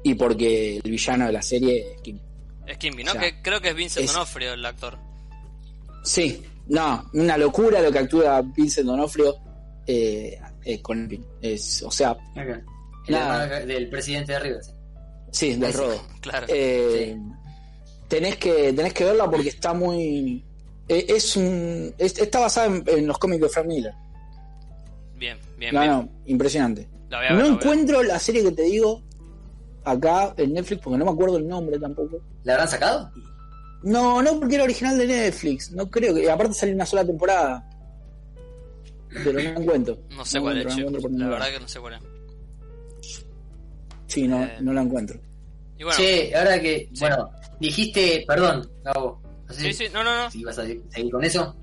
y porque el villano de la serie es Kim. es Kimby ¿no? O sea, que creo que es Vincent es- D'Onofrio el actor Sí, no, una locura lo que actúa Vincent Donofrio eh, eh, con Kim. Es, o sea. El Nada. hermano del presidente de River. sí. Sí, del rodo. claro. Eh, tenés que tenés que verla porque está muy eh, es un es- está basada en, en los cómics de Frank Miller. Bien bien no bien. no impresionante. La voy a ver, no la voy a ver. encuentro la serie que te digo acá en Netflix porque no me acuerdo el nombre tampoco. ¿La habrán sacado? no no porque era original de Netflix. No creo que aparte salió una sola temporada. Pero no la encuentro. No sé cuál es la verdad que no sé cuál es sí no Eh, no la encuentro y bueno Che, ahora que. Bueno, dijiste. Perdón, Gabo. No sé sí sí no no no si vas a seguir con eso.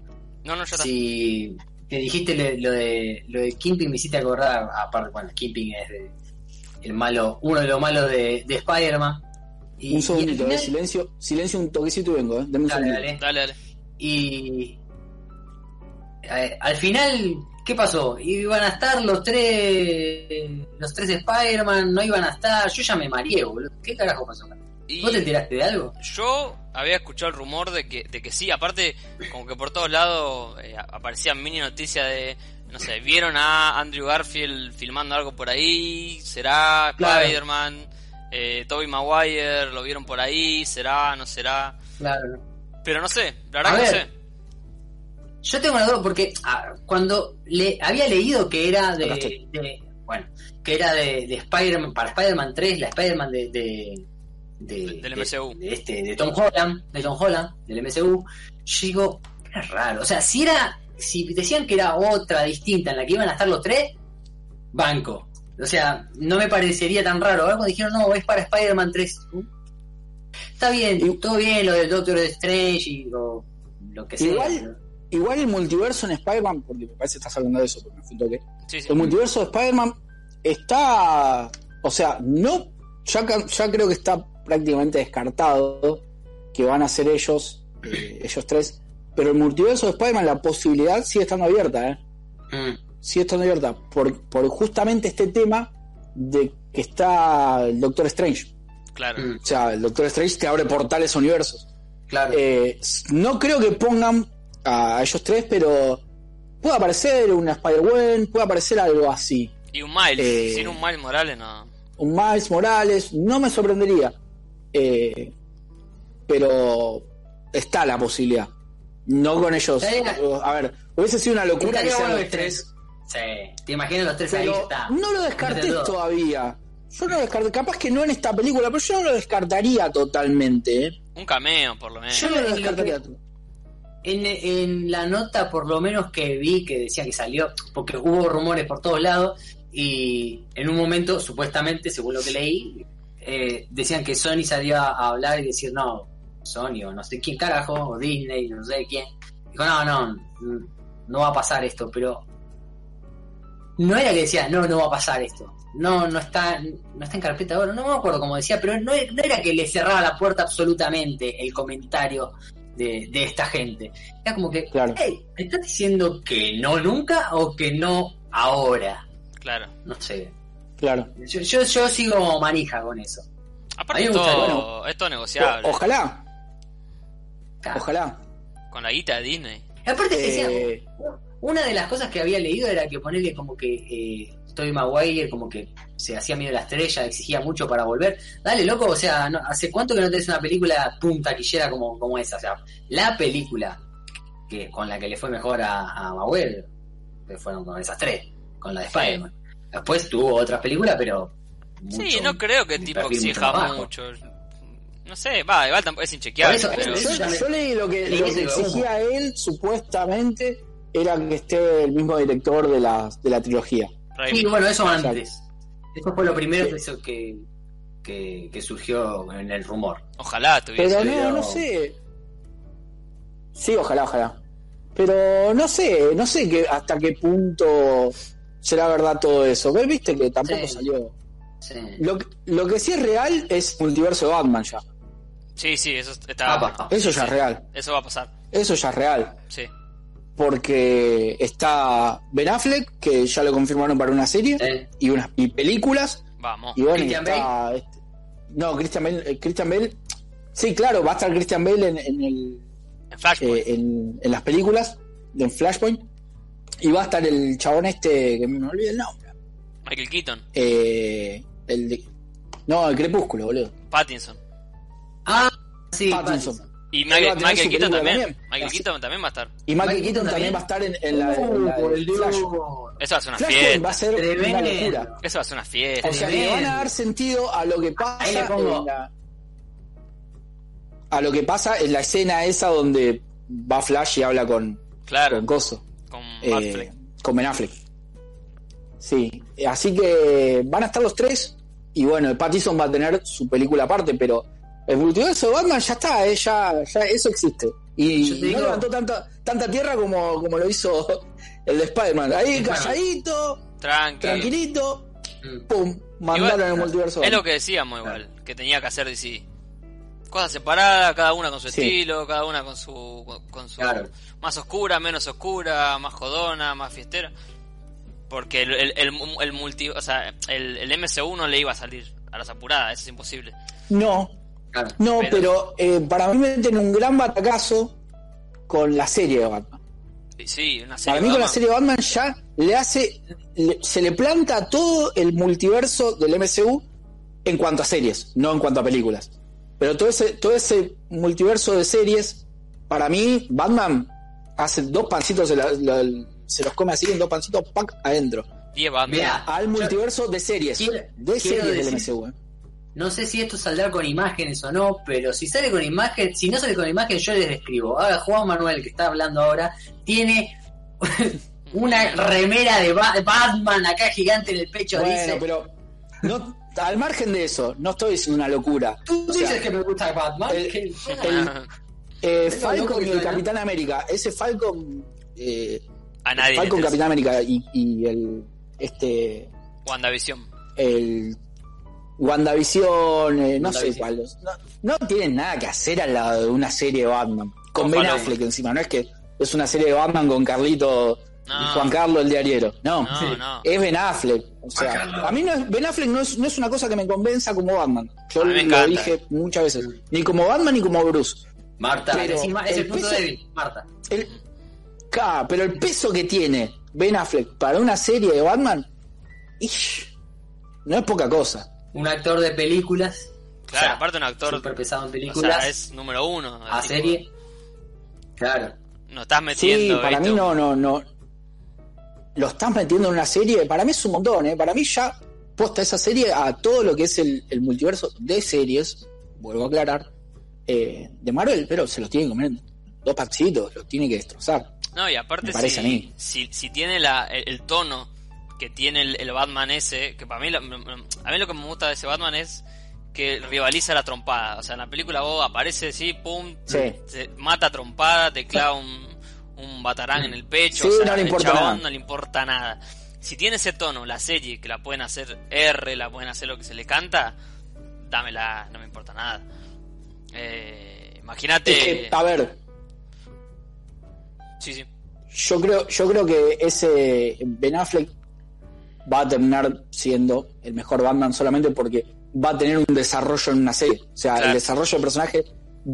no no ya está Si te dijiste lo, lo de lo de Kimping, me hiciste acordar. Aparte, bueno, Kimping es de- el malo, uno de los malos de, de Spider-Man. Y- un segundito eh, final- silencio silencio un toquecito y vengo eh. Dame un dale. dale dale Y eh, al final, ¿qué pasó? Iban a estar los tres los tres Spider-Man, no iban a estar. Yo ya me mareé, boludo. ¿Qué carajo pasó? acá? ¿Vos te enteraste de algo? Yo había escuchado el rumor de que, de que sí, aparte, como que por todos lados eh, aparecían mini noticias de, no sé, vieron a Andrew Garfield filmando algo por ahí, será Claro. Spider-Man, eh, Tobey Maguire, lo vieron por ahí, será, no será, Claro. pero no sé, la verdad A que no sé. Yo tengo una duda porque ah, cuando le había leído que era de, de- bueno, que era de, de Spider-Man para Spider-Man 3, la Spider-Man de, de, de- Del de- MCU. de este de Tom Holland, de Tom Holland, del MCU, yo digo, era raro, o sea, si era si decían que era otra distinta en la que iban a estar los tres, banco. O sea, no me parecería tan raro. Ahora cuando dijeron, no, es para Spider-Man 3. Está bien, Y- todo bien lo del Doctor Strange y lo, lo que sea. Igual- Igual el multiverso en Spider-Man, porque me parece que estás hablando de eso, porque me fui toque. Sí, sí. El multiverso de Spider-Man está. O sea, no. Ya, ya creo que está prácticamente descartado que van a ser ellos, eh, ellos tres. Pero el multiverso de Spider-Man, la posibilidad sigue estando abierta, ¿eh? Mm. Sigue estando abierta. Por, por justamente este tema de que está el Doctor Strange. Claro. Mm, O sea, el Doctor Strange te abre portales a universos. claro. Eh, no creo que pongan a ellos tres, pero puede aparecer una Spider-Gwen, puede aparecer algo así. Y un Miles, Eh, sin un Miles Morales no. Un Miles Morales, no me sorprendería. Eh, pero está la posibilidad. No con ellos. A ver, hubiese sido una locura que sean los tres. Sí, te imaginas los tres ahí Pero está. no lo descarté todavía. Yo no lo descarté. Capaz que no en esta película, pero yo no lo descartaría totalmente. ¿eh? Un cameo, por lo menos. Yo no lo descartaría. En, la nota, por lo menos que vi, que decía que salió, porque hubo rumores por todos lados, y en un momento, supuestamente, según lo que leí, eh, decían que Sony salía a hablar y decir, no, Sony o no sé quién carajo, o Disney, no sé quién. Dijo, no, no, no va a pasar esto, pero no era que decía, no, no va a pasar esto. No, no está, no está en carpeta ahora, no me acuerdo cómo decía, pero no, no era que le cerraba la puerta absolutamente el comentario de, de esta gente. Era como que, Claro. hey, ¿me estás diciendo que no nunca o que no ahora? Claro. No sé. Claro. Yo, yo, yo sigo manija con eso. Aparte, A mí es me gusta, bueno. es todo negociable. O- ojalá, Claro. ojalá. Con la guita de Disney. Y aparte que Eh, Una de las cosas que había leído era que ponerle como que eh, Tobey Maguire como que se hacía miedo a la estrella, exigía mucho para volver. Dale, loco, o sea, no- ¿hace cuánto que no tenés una película pum taquillera como, como esa? O sea, la película que con la que le fue mejor a, a Maguire que fueron con esas tres, con la de Sí. Spider-Man. Después tuvo otras películas, pero... Sí, no creo que tipo exija mucho. No sé, va, igual tampoco es inchequeable. Por eso, pero... eso Yo, leí lo que, lo exigía él, supuestamente, era que esté el mismo director de la, de la trilogía. Sí, bueno, eso antes. Eso fue lo primero Sí. que, eso que, que, que surgió en el rumor. Ojalá tuviese. Pero no, no sé. Sí, ojalá, ojalá. Pero no sé, no sé que hasta qué punto será verdad todo eso. ¿Ves? Viste que tampoco Sí. salió. Sí. Lo, que- lo que sí es real es multiverso de Batman ya. Sí, sí, eso está. Apa. Eso ya es real. Eso va a pasar. Eso ya es real. Sí. Porque está Ben Affleck, que ya lo confirmaron para una serie, y unas y películas. Vamos. Y bueno, ¿Christian está. este- no, Christian Bale, eh, Christian Bale. Sí, claro, va a estar Christian Bale en, en el, En Flashpoint. eh, en, en las películas de Flashpoint. Y va a estar el chabón este, que me olvidé el nombre. Michael Keaton. Eh, el de, no, el Crepúsculo, boludo. Pattinson. Ah, sí. Pattinson. Pattinson. Y Michael, Keaton también. también. Michael Keaton también va a estar. Y Michael Keaton también va a estar en, en la, en Uh, la por el Flash. Eso va a ser una Flashpoint va a fiesta. ser una locura. Eso va a ser una fiesta. O sea, le van a dar sentido a lo que pasa Ahí le pongo- en la, a lo que pasa en la escena esa donde va Flash y habla con, Claro. con Coso, Con eh, Affleck. con Ben Affleck. Sí, así que van a estar los tres y bueno, Pattinson va a tener su película aparte, pero el multiverso de Batman ya está, eh, ya, ya eso existe. Y no levantó tanta, tanta tierra como, como lo hizo el de Spider-Man. Ahí calladito, Tranqui. tranquilito, pum, mandaron Igual, el multiverso. Es lo que decíamos igual, que tenía que hacer DC. Cosas separadas, cada una con su Sí. estilo, cada una con su con, con su Claro. más oscura, menos oscura, más jodona, más fiestera. Porque el, el, el, el multi, o sea, el, el MCU no le iba a salir a las apuradas, eso es imposible. No, Claro. no, Pero- pero, eh, para mí meten un gran batacazo con la serie de Batman. Sí, una serie Para mí con la serie de Batman ya le hace, le- se le planta todo el multiverso del MCU en cuanto a series, no en cuanto a películas. Pero todo ese, todo ese multiverso de series, para mí, Batman hace dos pancitos, se, la- la- se los come así en dos pancitos, pack, adentro. Y. Mira, Al multiverso de series, Quiero- de series del MCU. eh. No sé si esto saldrá con imágenes o no, pero si sale con imagen, si no sale con imagen, yo les describo. Ahora Juan Manuel, que está hablando ahora, tiene una remera de Ba- Batman acá gigante en el pecho. Bueno, dice, pero no, al margen de eso, no estoy diciendo una locura. tú O sea, dices que me gusta Batman. el- Ah, Eh, Falcon y el. Capitán América. Ese Falcon. Eh, a nadie. Falcon. Capitán América y, y el. Este. WandaVision. El. WandaVision, eh, no sé cuál. No, no tienen nada que hacer al lado de una serie de Batman. Con Ben. Affleck encima. No es que es una serie de Batman con Carlito. No. y Juan Carlos el diariero. No. No, Sí. no. Es Ben Affleck. O sea, a mí no es- Ben Affleck no es, no es una cosa que me convenza como Batman. Yo lo encanta. dije muchas veces. Ni como Batman ni como Bruce. Marta, Pero es, es el el punto peso- débil, Marta. El, Ca, pero el peso que tiene Ben Affleck para una serie de Batman, ish, no es poca cosa. Un actor de películas. Claro, o sea, aparte un actor. Súper pesado en O películas. sea, es número uno. a tipo, serie. Claro. No estás Sí, metiendo. para ¿viste? mí no, no, no. Lo estás metiendo en una serie, para mí es un montón, ¿eh? Para mí ya posta esa serie a todo lo que es el, el multiverso de series, vuelvo a aclarar, eh, de Marvel, pero se los tiene que comer en dos pancitos, los tiene que destrozar. No, y aparte Me parece si, a mí. si, si tiene la, el, el tono que tiene el, el Batman ese, que para mí, a mí lo que me gusta de ese Batman es que rivaliza la trompada. O sea, en la película vos aparece, sí, pum, Sí. te mata trompada, te clava un, un batarán en el pecho. Sí, o sea, no le el importa chabón nada. no le importa nada. Si tiene ese tono, la serie, que la pueden hacer R, la pueden hacer lo que se le canta, dámela, no me importa nada. Eh, imagínate... Es que, a ver, sí, sí. Yo creo, yo creo que ese Ben Affleck va a terminar siendo el mejor Batman solamente porque va a tener un desarrollo en una serie. O sea, Claro. el desarrollo del personaje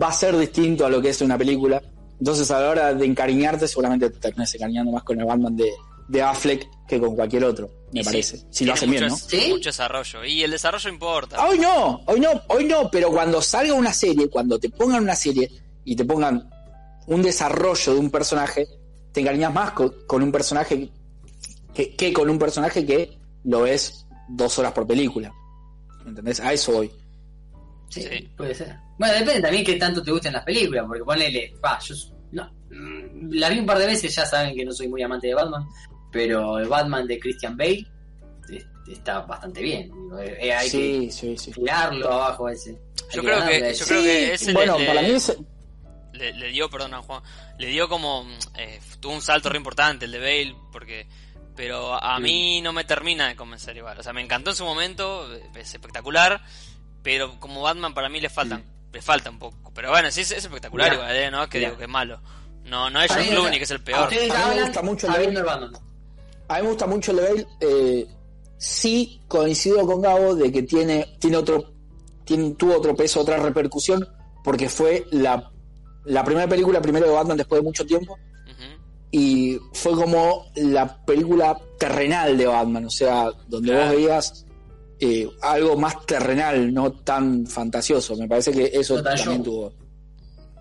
va a ser distinto a lo que es una película. Entonces a la hora de encariñarte seguramente te terminas encariñando más con el Batman de, de Affleck que con cualquier otro, me Y sí, parece. si lo hacen bien, ¿no? mucho, ¿Sí? mucho desarrollo. Y el desarrollo importa. Ah, Hoy no, hoy no, hoy no, pero cuando salga una serie, cuando te pongan una serie y te pongan un desarrollo de un personaje, te encariñas más con, con un personaje que, que con un personaje que lo ves dos horas por película. ¿Entendés? A eso voy. Sí, Sí. puede ser. Bueno, depende también qué tanto te gusten las películas, porque ponele, pa, yo no, la vi un par de veces, ya saben que no soy muy amante de Batman, pero el Batman de Christian Bale eh, está bastante bien. Eh, eh, hay Sí, sí, sí. que tirarlo abajo ese. Yo creo que- yo creo que ese bueno, le- para mí es, le, le dio, perdona Juan, le dio como, eh, tuvo un salto re importante el de Bale, porque, pero a Mm. mí no me termina de convencer igual. O sea, me encantó en su momento, es espectacular, pero como Batman para mí le faltan, le falta un poco. Pero bueno, sí es, es espectacular Mirá, igual, eh, no es que mirá. digo que es malo. No, no es o Clooney, que es el a peor. A mí me gusta mucho el Batman. a mí me gusta mucho el Bale. eh, sí coincido con Gabo de que tiene, tiene otro, tiene, tuvo otro peso, otra repercusión, porque fue la, la primera película primero de Batman después de mucho tiempo. Y fue como la película terrenal de Batman, o sea, donde Claro. vos veías eh, algo más terrenal, no tan fantasioso. Me parece que eso No también show. tuvo.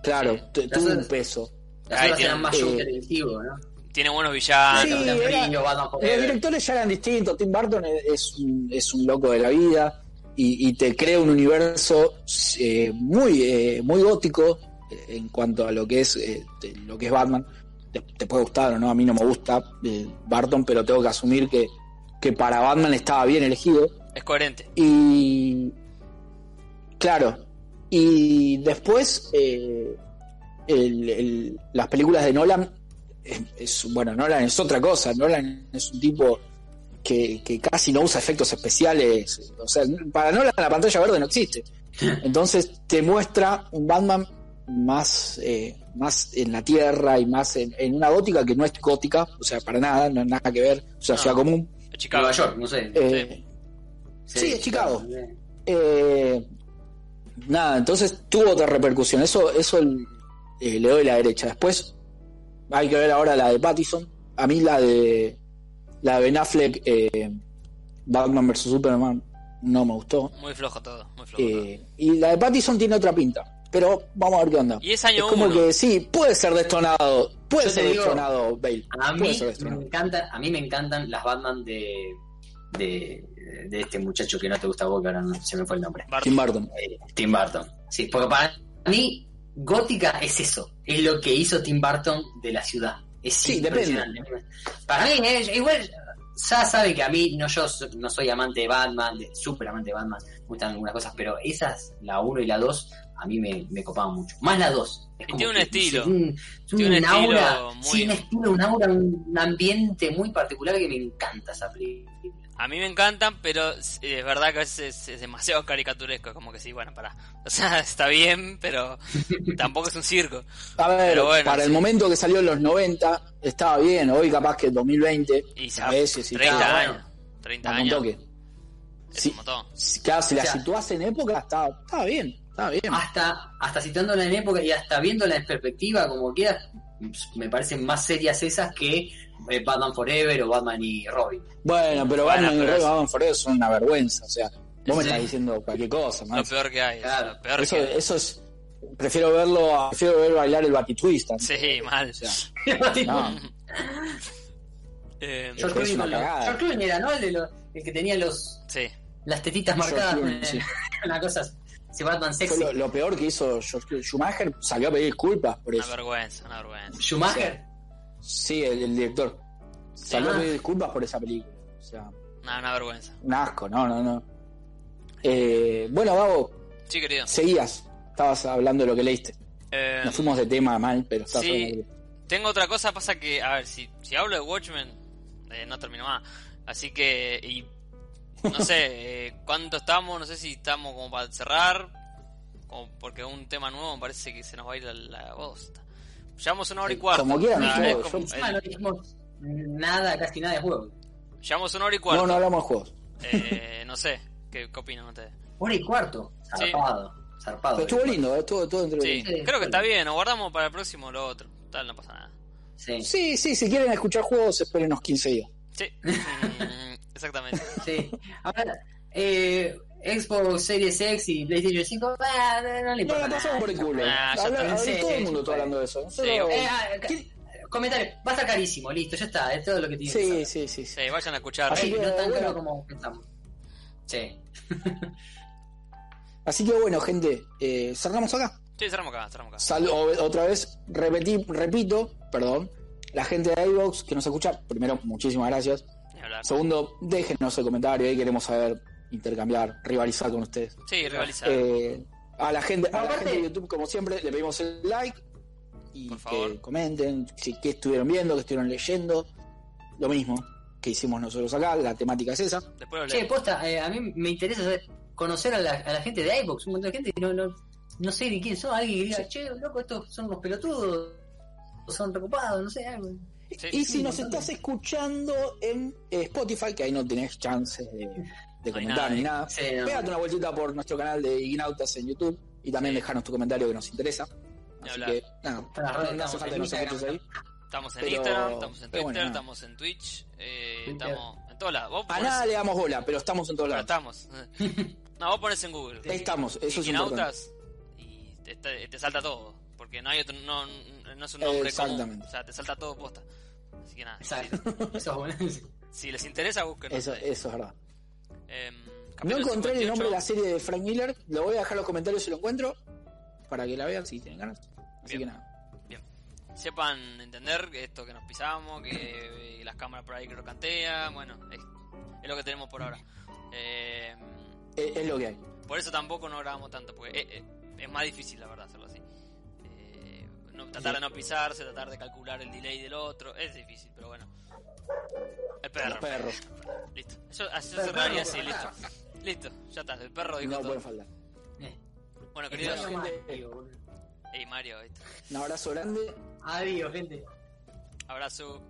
Claro, Sí. tuvo un es- peso. Las Ahí tiene- eran más eh, televisivo, ¿no? Tiene buenos villanos. Sí, era- Frío, Batman Los directores ya eran distintos. Tim Burton es- un, es un loco de la vida y, y te crea un universo eh, muy, eh, muy gótico eh, en cuanto a lo que es eh, lo que es Batman. Te, te puede gustar o no, a mí no me gusta eh, Barton, pero tengo que asumir que, que para Batman estaba bien elegido. Es coherente. Y claro, y después eh, el- el- las películas de Nolan, es, es- bueno, Nolan es otra cosa, Nolan es un tipo que, que casi no usa efectos especiales, o sea, para Nolan la pantalla verde no existe. Entonces te muestra un Batman más, eh, más en la tierra y más en, en una gótica que no es gótica, o sea, para nada, no es nada que ver, o sea, No. ciudad común. Es Chicago. Nueva York, no sé. Eh, sí, es Chicago. Sí. Eh, nada, entonces tuvo otra repercusión. Eso, eso el- eh, le doy la derecha. Después hay que ver ahora la de Pattison. A mí la de la de Ben Affleck, eh, Batman vs Superman, no me gustó. Muy flojo todo, muy flojo todo. Eh, y la de Pattison tiene otra pinta. Pero vamos a ver qué onda. Y es año como uno. que sí, puede ser destonado. Puede Yo ser digo, destonado Bale. A mí me encantan, a mí me encantan las Batman de, de, de este muchacho que no te gusta a vos, que ahora no se me fue el nombre. Tim Burton. Eh, Tim Burton. Sí, porque para mí Gótica es eso, es lo que hizo Tim Burton de la ciudad. Es Sí, impresionante. Para mí es igual ya saben que a mí no yo no soy amante de Batman, de, súper amante de Batman, me gustan algunas cosas, pero esas, la 1 y la 2, a mí me, me copaban mucho. Más la 2. Es Y tiene un estilo. Un, Tiene un aura, muy- sí, un estilo, un aura, un ambiente muy particular que me encanta esa película. A mí me encantan, pero es es verdad que a veces es, es demasiado caricaturesco. Como que sí, bueno, para. O sea, está bien, pero tampoco es un circo. A ver, Pero bueno, para el momento que salió en los 90, estaba bien. Hoy capaz que 2020, Y a veces sí 30 está, años. 30 vamos un años. toque. Es Sí. un montón. Si- Claro, si O la sea- situás en época, estaba, estaba bien, estaba bien. hasta, hasta citándola en época y hasta viéndola en perspectiva, como quieras, me parecen más serias esas que Batman Forever o Batman y Robin. Bueno, pero Bueno, Batman y Robin es- Batman Forever son una vergüenza. O sea, vos me Sí. estás diciendo cualquier cosa, Lo más. peor que hay. Claro. Lo peor Eso, que hay. eso es. Prefiero verlo, prefiero ver bailar el Batitwist. antes. Sí, mal. O sea, no, Eh, George Clooney, una. George era, ¿no? El, de los- el que tenía los sí. las tetitas George marcadas. Clooney, eh, sí. Una cosa, ese Batman sexy. lo, lo peor que hizo George. Schumacher salió a pedir disculpas por Una eso. vergüenza, una vergüenza. Schumacher. Sí, el, el director. Salió Ah. disculpas por esa película. O sea, Una, una vergüenza. un asco, no, no, no. Eh, bueno, Gabo, Sí, querido. seguías. Estabas hablando de lo que leíste. Eh, Nos fuimos de tema mal, pero estabas sí. Tengo otra cosa, pasa que, a ver, si, si hablo de Watchmen, eh, no termino más. Así que, y no sé, eh, ¿cuánto estamos? No sé si estamos como para cerrar, como porque un tema nuevo me parece que se nos va a ir a la bosta. Llevamos una hora y cuarto. como quieran Ah, es como- yo- no dijimos nada, casi nada de juego. Llevamos una hora y cuarto. No, no hablamos de juegos. Eh, no sé, ¿qué, qué opinan ustedes? Hora y cuarto. Sí. Zarpado. zarpado. Pero estuvo lindo, eh, estuvo todo entre Sí, Sí, creo que está bien. Nos guardamos para el próximo lo otro. Tal, no pasa nada. Sí, Sí, sí, si quieren escuchar juegos, esperen unos 15 días. Sí, mm, exactamente. sí. Ahora, eh, Xbox Series X y PlayStation 5, ah, no, no le No importa pasamos por el culo. Ah, ya Habla- está. habla- Sí, todo el mundo está hablando de eso. Eh, ah, ca- ¿Quién- comentario, va a estar carísimo, listo, ya está, es todo lo que tiene que Sí, saber. sí, sí. sí. Vayan a escuchar. Así Ey, que, no tan bueno. caro como pensamos. Sí. Así que bueno, gente, eh, cerramos acá. Sí, cerramos acá, cerramos acá. Sal- otra vez, repetí, repito, perdón, la gente de iVox que nos escucha, primero, muchísimas gracias. Segundo, déjenos el comentario, ahí queremos saber, intercambiar, rivalizar con ustedes. Sí, rivalizar. Eh, a la gente, a la gente de YouTube, como siempre, le pedimos el like y Por que comenten si qué estuvieron viendo, qué estuvieron leyendo. Lo mismo que hicimos nosotros acá, la temática es esa. Che, posta, eh, a mí me interesa saber- conocer a la, a la gente de iVox, un montón de gente que no, no, no sé ni quién son, alguien que diga, che, loco, estos son los pelotudos, o son preocupados, no sé, algo. Sí. Y si nos estás escuchando en eh, Spotify, que ahí no tenés chances de, de No comentar nada, ni nada, sí, no. pégate una vueltita por nuestro canal de Ignautas en YouTube y también Sí. dejanos tu comentario que nos interesa. Así que, nada, las no, hace falta que nos ahí. Estamos en Pero- Instagram, estamos en Twitter, bueno, nada. estamos en Twitch, eh, estamos en todos lados. Vos A nada le damos bola, pero estamos en todos lados. estamos. no, vos pones en Google. Estamos, eso es. Iquinautas y te, te- salta todo. Porque no hay otro, no, no es un nombre Exactamente. común. O sea, te salta todo posta. Así que nada. Exacto. Eso es bueno. Si, si les interesa, busquen. Eso, eso es verdad. No capítulo encontré el 58. nombre de la serie de Frank Miller, lo voy a dejar en los comentarios si lo encuentro, para que la vean si tienen ganas. Así Bien. que nada. Bien. Sepan entender que esto que nos pisamos, que eh, las cámaras por ahí crocantean. Bueno, es, es lo que tenemos por ahora. Eh, Es, es lo que hay. por eso tampoco no grabamos tanto, porque eh, eh, es más difícil, la verdad, hacerlo así. Eh, no- tratar de no pisarse, tratar de calcular el delay del otro, es difícil, pero bueno. El perro. Los perros. Listo. Eso, así Pero se cerraría perro, así, listo. Listo, ya está, el perro dijo No todo. pueden faltar. Eh, Bueno, queridos. Mario. Ey, Mario, ¿viste? Un abrazo grande. Adiós, gente. Abrazo.